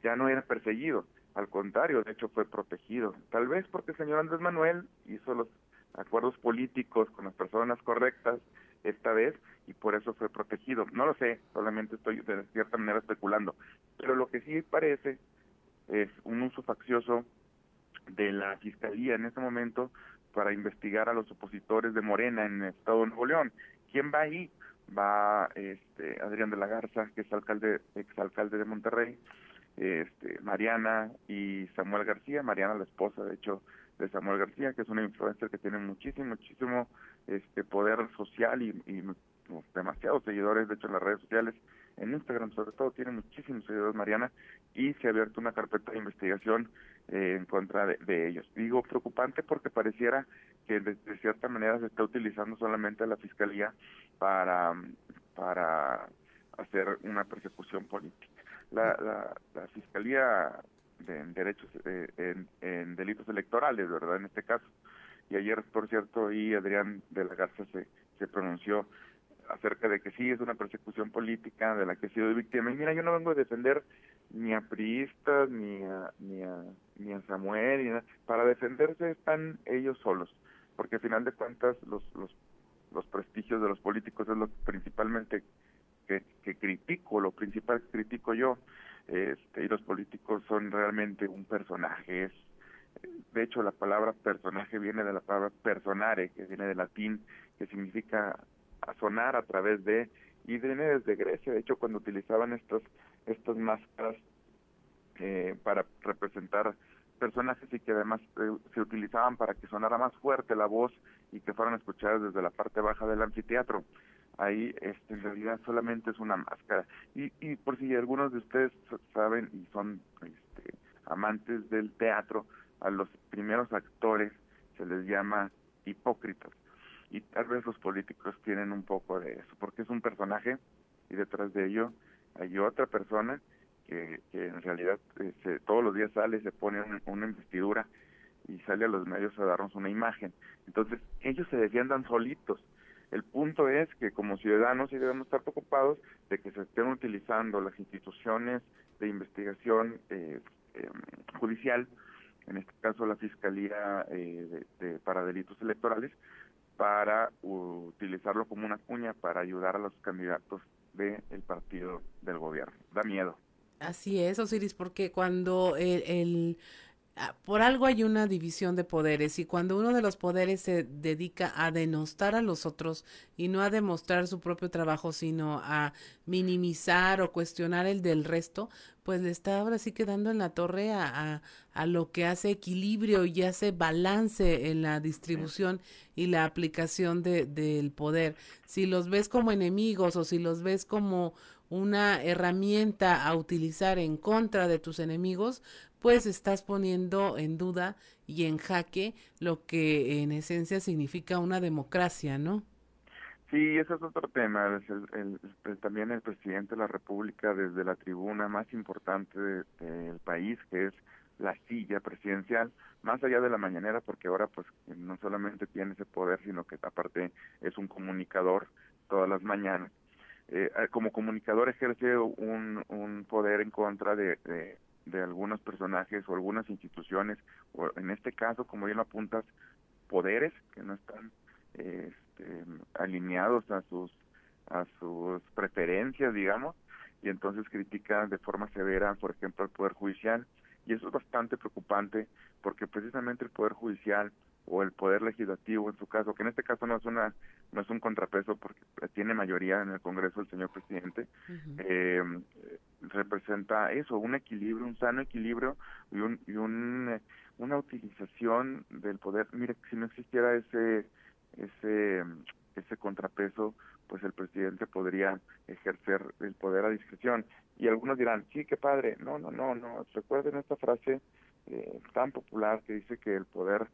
Ya no era perseguido, al contrario, de hecho fue protegido. Tal vez porque el señor Andrés Manuel hizo los acuerdos políticos con las personas correctas esta vez y por eso fue protegido. No lo sé, solamente estoy de cierta manera especulando. Pero lo que sí parece es un uso faccioso de la fiscalía en este momento para investigar a los opositores de Morena en el estado de Nuevo León. ¿Quién va ahí? Va este Adrián de la Garza, que es alcalde, exalcalde de Monterrey, este Mariana y Samuel García, Mariana la esposa de hecho de Samuel García, que es una influencer que tiene muchísimo, muchísimo este poder social y, y demasiados seguidores, de hecho en las redes sociales, en Instagram sobre todo, tiene muchísimos seguidores Mariana y se ha abierto una carpeta de investigación eh, en contra de, ellos. Digo preocupante porque pareciera que de, cierta manera se está utilizando solamente la fiscalía para, para hacer una persecución política. La, la, la fiscalía de, derechos eh, en, en, delitos electorales, ¿verdad? En este caso. Y ayer, por cierto, y Adrián de la Garza se, se pronunció acerca de que sí es una persecución política de la que ha sido víctima. Y mira, yo no vengo a defender ni a priistas, ni a, ni a, ni a Samuel, ni para defenderse están ellos solos, porque al final de cuentas los, los, los prestigios de los políticos es lo principalmente que, que critico, lo principal que critico yo, este, y los políticos son realmente un personaje, es de hecho la palabra personaje viene de la palabra personare, que viene del latín, que significa sonar a través de, y viene desde Grecia, de hecho cuando utilizaban estos, estas máscaras eh, para representar personajes y que además eh, se utilizaban para que sonara más fuerte la voz y que fueran escuchadas desde la parte baja del anfiteatro. Ahí este, en realidad solamente es una máscara. Y, y por si algunos de ustedes saben y son este, amantes del teatro, a los primeros actores se les llama hipócritas y tal vez los políticos tienen un poco de eso, porque es un personaje y detrás de ello hay otra persona que, que en realidad eh, todos los días sale, se pone una investidura y sale a los medios a darnos una imagen. Entonces, ellos se defiendan solitos. El punto es que como ciudadanos sí debemos estar preocupados de que se estén utilizando las instituciones de investigación eh, em, judicial, en este caso la Fiscalía eh, de, para Delitos Electorales, para utilizarlo como una cuña para ayudar a los candidatos del partido del gobierno. Da miedo.
Así es, Osiris, porque cuando el por algo hay una división de poderes y cuando uno de los poderes se dedica a denostar a los otros y no a demostrar su propio trabajo, sino a minimizar o cuestionar el del resto, pues le está ahora sí quedando en la torre a, a, lo que hace equilibrio y hace balance en la distribución y la aplicación de, del poder. Si los ves como enemigos o si los ves como una herramienta a utilizar en contra de tus enemigos, pues estás poniendo en duda y en jaque lo que en esencia significa una democracia, ¿no?
Sí, ese es otro tema. también el presidente de la República, desde la tribuna más importante del país, que es la silla presidencial, más allá de la mañanera, porque ahora pues no solamente tiene ese poder, sino que aparte es un comunicador todas las mañanas. Eh, como comunicador ejerce un, un poder en contra de, de algunos personajes o algunas instituciones, o en este caso, como bien lo apuntas, poderes que no están este, alineados a sus a sus preferencias, digamos, y entonces critican de forma severa, por ejemplo, al Poder Judicial, y eso es bastante preocupante porque precisamente el Poder Judicial o el Poder Legislativo, en su caso, que en este caso no es una no es un contrapeso porque tiene mayoría en el Congreso el señor presidente, eh, representa eso, un equilibrio, un sano equilibrio y, un, y un, eh, una utilización del poder. Mire, si no existiera ese, ese, ese contrapeso, pues el presidente podría ejercer el poder a discreción. Y algunos dirán, sí, qué padre. No, no, no, no. Recuerden esta frase eh, tan popular que dice que el poder,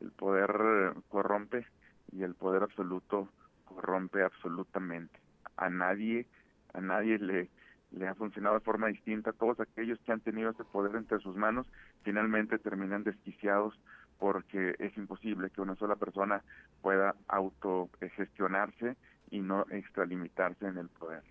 el poder corrompe y el poder absoluto corrompe absolutamente. A nadie, a nadie le, le ha funcionado de forma distinta. Todos aquellos que han tenido ese poder entre sus manos finalmente terminan desquiciados porque es imposible que una sola persona pueda autogestionarse y no extralimitarse en el poder.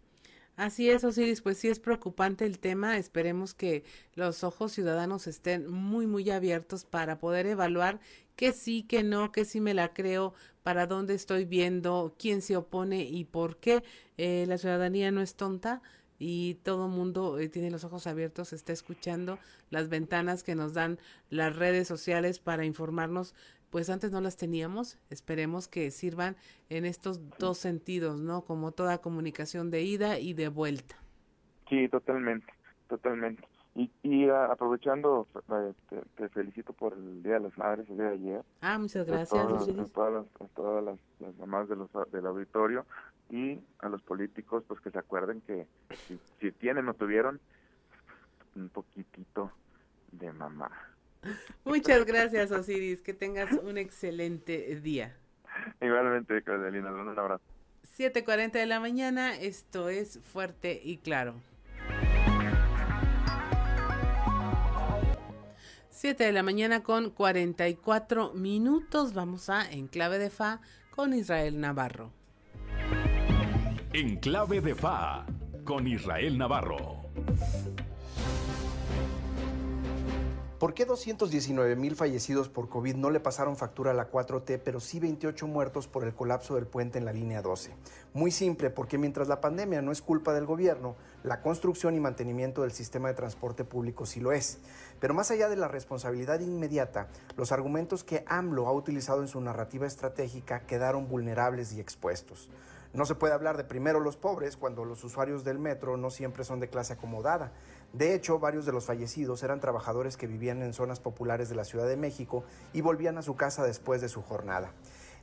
Así es, Osiris, pues sí es preocupante el tema. Esperemos que los ojos ciudadanos estén muy, muy abiertos para poder evaluar que sí, que no, que sí me la creo, para dónde estoy viendo, quién se opone y por qué. Eh, la ciudadanía no es tonta y todo mundo eh, tiene los ojos abiertos, está escuchando las ventanas que nos dan las redes sociales para informarnos, pues antes no las teníamos, esperemos que sirvan en estos dos sentidos, ¿no? Como toda comunicación de ida y de vuelta.
Sí, totalmente, totalmente. Y, y aprovechando, eh, te, felicito por el Día de las Madres, el día de ayer.
Ah, muchas gracias. A
todas, las, todas las, las, mamás de los, del auditorio y a los políticos, pues que se acuerden que si, si tienen o tuvieron, un poquitito de mamá.
Muchas gracias, Osiris. Que tengas un excelente día.
Igualmente, Carolina. Un abrazo.
7.40 de la mañana. Esto es Fuerte y Claro. 7 de la mañana con 44 minutos. Vamos a Enclave de Fa con Israel Navarro.
Enclave de Fa con Israel Navarro.
¿Por qué 219 mil fallecidos por COVID no le pasaron factura a la 4T, pero sí 28 muertos por el colapso del puente en la línea 12? Muy simple, porque mientras la pandemia no es culpa del gobierno, la construcción y mantenimiento del sistema de transporte público sí lo es. Pero más allá de la responsabilidad inmediata, los argumentos que AMLO ha utilizado en su narrativa estratégica quedaron vulnerables y expuestos. No se puede hablar de primero los pobres cuando los usuarios del metro no siempre son de clase acomodada. De hecho, varios de los fallecidos eran trabajadores que vivían en zonas populares de la Ciudad de México y volvían a su casa después de su jornada.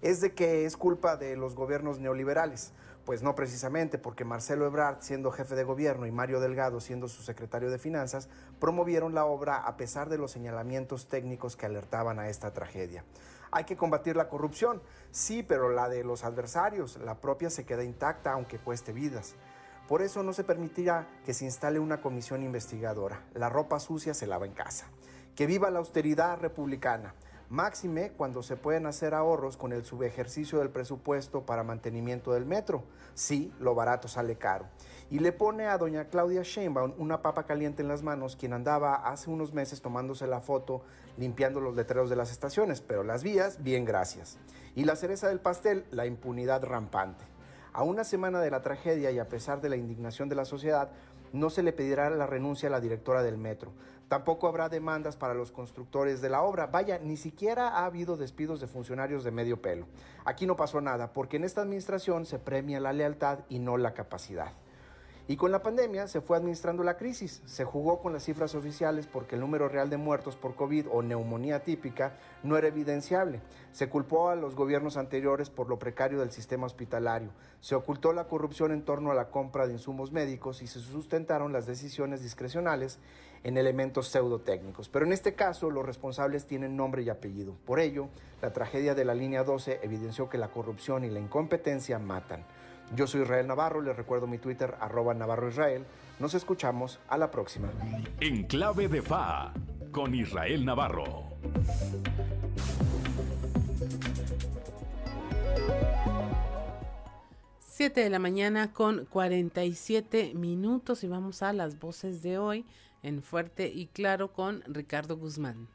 es de que es culpa de los gobiernos neoliberales. Pues no precisamente, porque Marcelo Ebrard, siendo jefe de gobierno, y Mario Delgado, siendo su secretario de Finanzas, promovieron la obra a pesar de los señalamientos técnicos que alertaban a esta tragedia. Hay que combatir la corrupción, sí, pero la de los adversarios, la propia se queda intacta aunque cueste vidas. Por eso no se permitirá que se instale una comisión investigadora. La ropa sucia se lava en casa. Que viva la austeridad republicana. Máxime cuando se pueden hacer ahorros con el subejercicio del presupuesto para mantenimiento del metro. Sí, lo barato sale caro. Y le pone a doña Claudia Sheinbaum una papa caliente en las manos, quien andaba hace unos meses tomándose la foto limpiando los letreros de las estaciones, pero las vías, bien gracias. Y la cereza del pastel, la impunidad rampante. A una semana de la tragedia y a pesar de la indignación de la sociedad, no se le pedirá la renuncia a la directora del metro. Tampoco habrá demandas para los constructores de la obra. Vaya, ni siquiera ha habido despidos de funcionarios de medio pelo. Aquí no pasó nada, porque en esta administración se premia la lealtad y no la capacidad. Y con la pandemia se fue administrando la crisis, se jugó con las cifras oficiales porque el número real de muertos por COVID o neumonía típica no era evidenciable. Se culpó a los gobiernos anteriores por lo precario del sistema hospitalario, se ocultó la corrupción en torno a la compra de insumos médicos y se sustentaron las decisiones discrecionales en elementos pseudotécnicos. Pero en este caso los responsables tienen nombre y apellido. Por ello, la tragedia de la línea 12 evidenció que la corrupción y la incompetencia matan. Yo soy Israel Navarro, les recuerdo mi Twitter, arroba Navarro Israel. Nos escuchamos a la próxima.
En clave de FA, con Israel Navarro.
Siete de la mañana con 47 minutos y vamos a las voces de hoy en Fuerte y Claro con Ricardo Guzmán.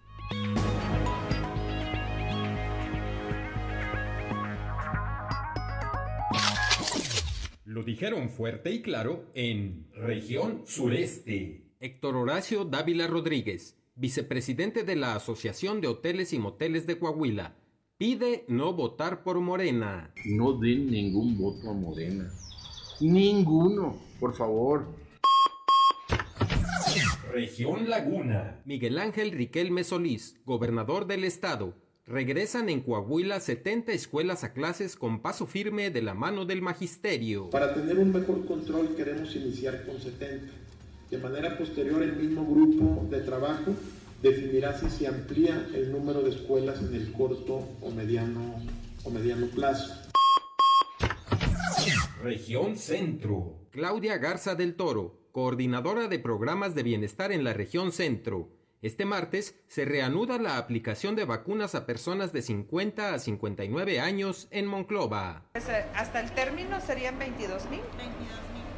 Lo dijeron fuerte y claro en región sureste. Héctor Horacio Dávila Rodríguez, vicepresidente de la Asociación de Hoteles y Moteles de Coahuila, pide no votar por Morena.
No den ningún voto a Morena. Ninguno, por favor.
Región Laguna. Miguel Ángel Riquelme Solís, gobernador del estado, Regresan en Coahuila 70 escuelas a clases con paso firme de la mano del magisterio.
Para tener un mejor control queremos iniciar con 70. De manera posterior el mismo grupo de trabajo definirá si se amplía el número de escuelas en el corto o mediano, o mediano plazo.
Región Centro. Claudia Garza del Toro, coordinadora de programas de bienestar en la región Centro este martes se reanuda la aplicación de vacunas a personas de 50 a 59 años en Monclova.
Pues, eh, hasta el término serían 22 mil.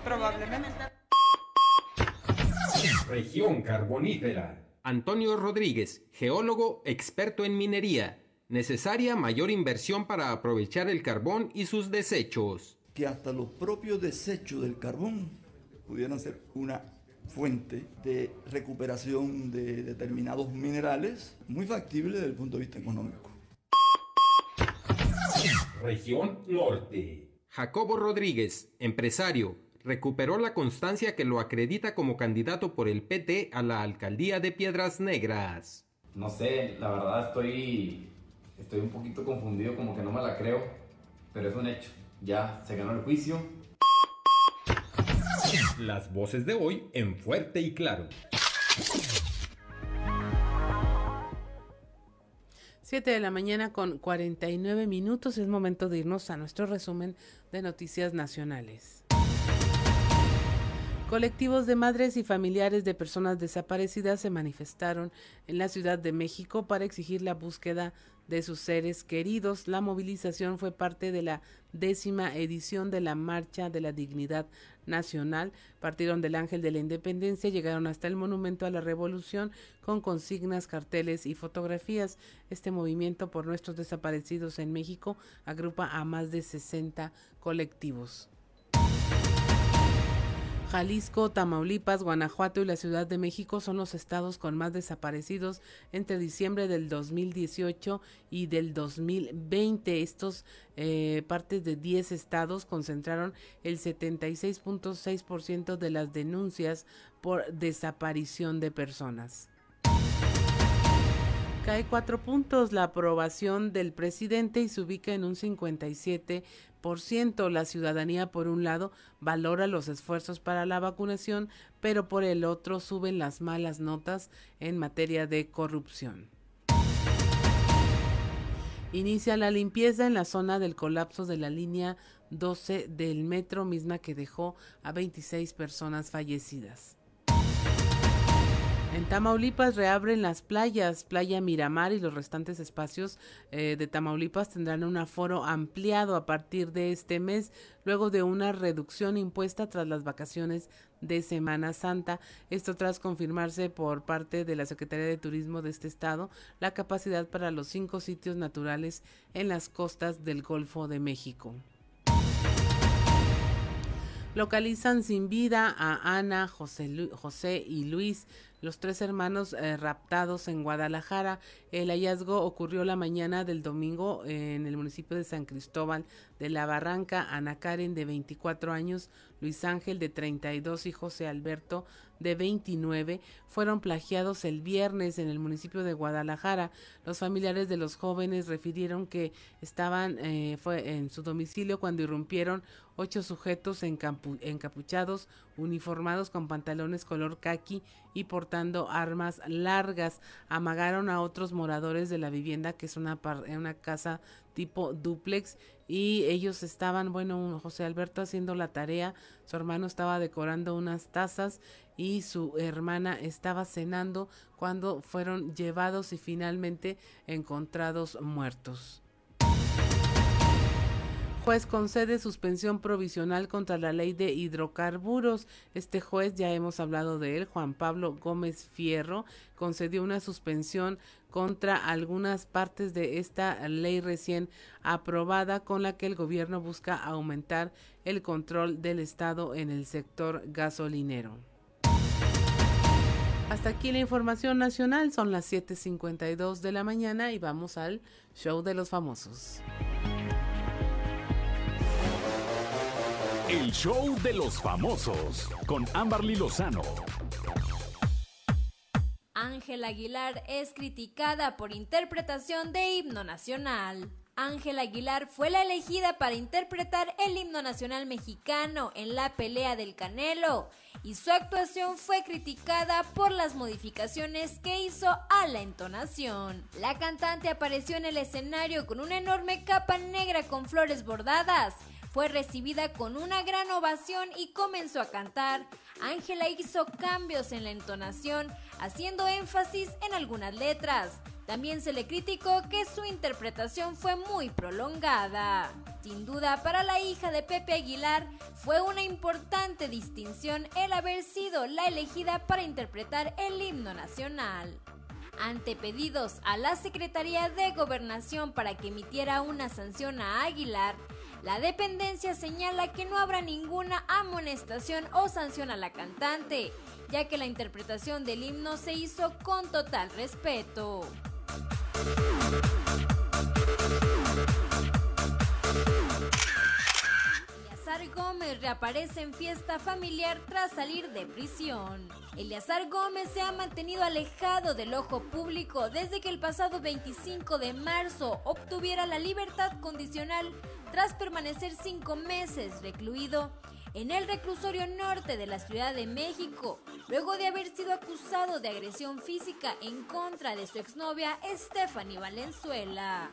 Probablemente.
Región carbonífera. Antonio Rodríguez, geólogo experto en minería. Necesaria mayor inversión para aprovechar el carbón y sus desechos.
Que hasta los propios desechos del carbón pudieran ser una fuente de recuperación de determinados minerales muy factible desde el punto de vista económico.
Región Norte. Jacobo Rodríguez, empresario, recuperó la constancia que lo acredita como candidato por el PT a la alcaldía de Piedras Negras.
No sé, la verdad estoy, estoy un poquito confundido, como que no me la creo, pero es un hecho. Ya se ganó el juicio,
las voces de hoy en fuerte y claro.
7 de la mañana con 49 minutos. Es momento de irnos a nuestro resumen de noticias nacionales. Colectivos de madres y familiares de personas desaparecidas se manifestaron en la Ciudad de México para exigir la búsqueda de sus seres queridos. La movilización fue parte de la décima edición de la Marcha de la Dignidad Nacional. Partieron del Ángel de la Independencia, llegaron hasta el Monumento a la Revolución con consignas, carteles y fotografías. Este movimiento por nuestros desaparecidos en México agrupa a más de 60 colectivos. Jalisco, Tamaulipas, Guanajuato y la Ciudad de México son los estados con más desaparecidos entre diciembre del 2018 y del 2020. Estos eh, partes de 10 estados concentraron el 76.6% de las denuncias por desaparición de personas. Cae cuatro puntos la aprobación del presidente y se ubica en un 57%. La ciudadanía, por un lado, valora los esfuerzos para la vacunación, pero por el otro suben las malas notas en materia de corrupción. Inicia la limpieza en la zona del colapso de la línea 12 del metro, misma que dejó a 26 personas fallecidas. En Tamaulipas reabren las playas, Playa Miramar y los restantes espacios eh, de Tamaulipas tendrán un aforo ampliado a partir de este mes, luego de una reducción impuesta tras las vacaciones de Semana Santa. Esto tras confirmarse por parte de la Secretaría de Turismo de este estado la capacidad para los cinco sitios naturales en las costas del Golfo de México. Localizan sin vida a Ana, José, José y Luis los tres hermanos eh, raptados en Guadalajara. El hallazgo ocurrió la mañana del domingo en el municipio de San Cristóbal de la Barranca. Ana Karen, de 24 años, Luis Ángel, de 32 y José Alberto, de 29, fueron plagiados el viernes en el municipio de Guadalajara. Los familiares de los jóvenes refirieron que estaban eh, fue en su domicilio cuando irrumpieron ocho sujetos encapuchados, uniformados con pantalones color caqui y portando armas largas. Amagaron a otros moradores de la vivienda, que es una, una casa tipo duplex, y ellos estaban, bueno, José Alberto haciendo la tarea, su hermano estaba decorando unas tazas y su hermana estaba cenando cuando fueron llevados y finalmente encontrados muertos juez concede suspensión provisional contra la ley de hidrocarburos. Este juez, ya hemos hablado de él, Juan Pablo Gómez Fierro, concedió una suspensión contra algunas partes de esta ley recién aprobada con la que el gobierno busca aumentar el control del Estado en el sector gasolinero. Hasta aquí la información nacional, son las 7.52 de la mañana y vamos al show de los famosos.
El show de los famosos con Amberly Lozano.
Ángela Aguilar es criticada por interpretación de himno nacional. Ángela Aguilar fue la elegida para interpretar el himno nacional mexicano en la pelea del Canelo y su actuación fue criticada por las modificaciones que hizo a la entonación. La cantante apareció en el escenario con una enorme capa negra con flores bordadas fue recibida con una gran ovación y comenzó a cantar. Ángela hizo cambios en la entonación, haciendo énfasis en algunas letras. También se le criticó que su interpretación fue muy prolongada. Sin duda, para la hija de Pepe Aguilar fue una importante distinción el haber sido la elegida para interpretar el himno nacional. Ante pedidos a la Secretaría de Gobernación para que emitiera una sanción a Aguilar, la dependencia señala que no habrá ninguna amonestación o sanción a la cantante, ya que la interpretación del himno se hizo con total respeto. Eleazar Gómez reaparece en fiesta familiar tras salir de prisión. Eleazar Gómez se ha mantenido alejado del ojo público desde que el pasado 25 de marzo obtuviera la libertad condicional tras permanecer cinco meses recluido en el reclusorio norte de la Ciudad de México, luego de haber sido acusado de agresión física en contra de su exnovia Stephanie Valenzuela.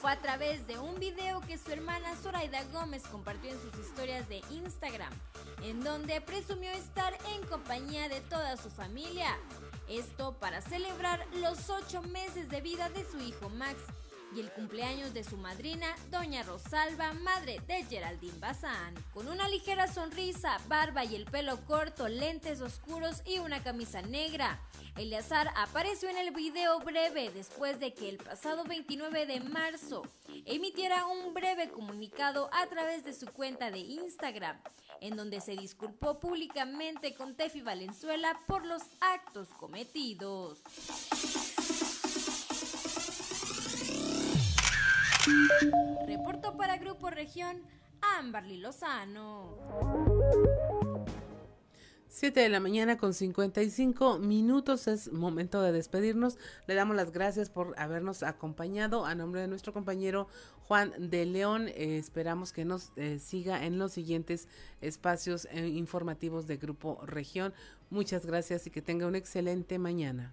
Fue a través de un video que su hermana Zoraida Gómez compartió en sus historias de Instagram, en donde presumió estar en compañía de toda su familia. Esto para celebrar los ocho meses de vida de su hijo Max, y el cumpleaños de su madrina, Doña Rosalba, madre de Geraldine Bazán. Con una ligera sonrisa, barba y el pelo corto, lentes oscuros y una camisa negra. Eleazar apareció en el video breve después de que el pasado 29 de marzo emitiera un breve comunicado a través de su cuenta de Instagram, en donde se disculpó públicamente con Tefi Valenzuela por los actos cometidos. Reportó para Grupo Región Amberly Lozano.
7 de la mañana con 55 minutos es momento de despedirnos. Le damos las gracias por habernos acompañado a nombre de nuestro compañero Juan de León. Eh, esperamos que nos eh, siga en los siguientes espacios eh, informativos de Grupo Región. Muchas gracias y que tenga una excelente mañana.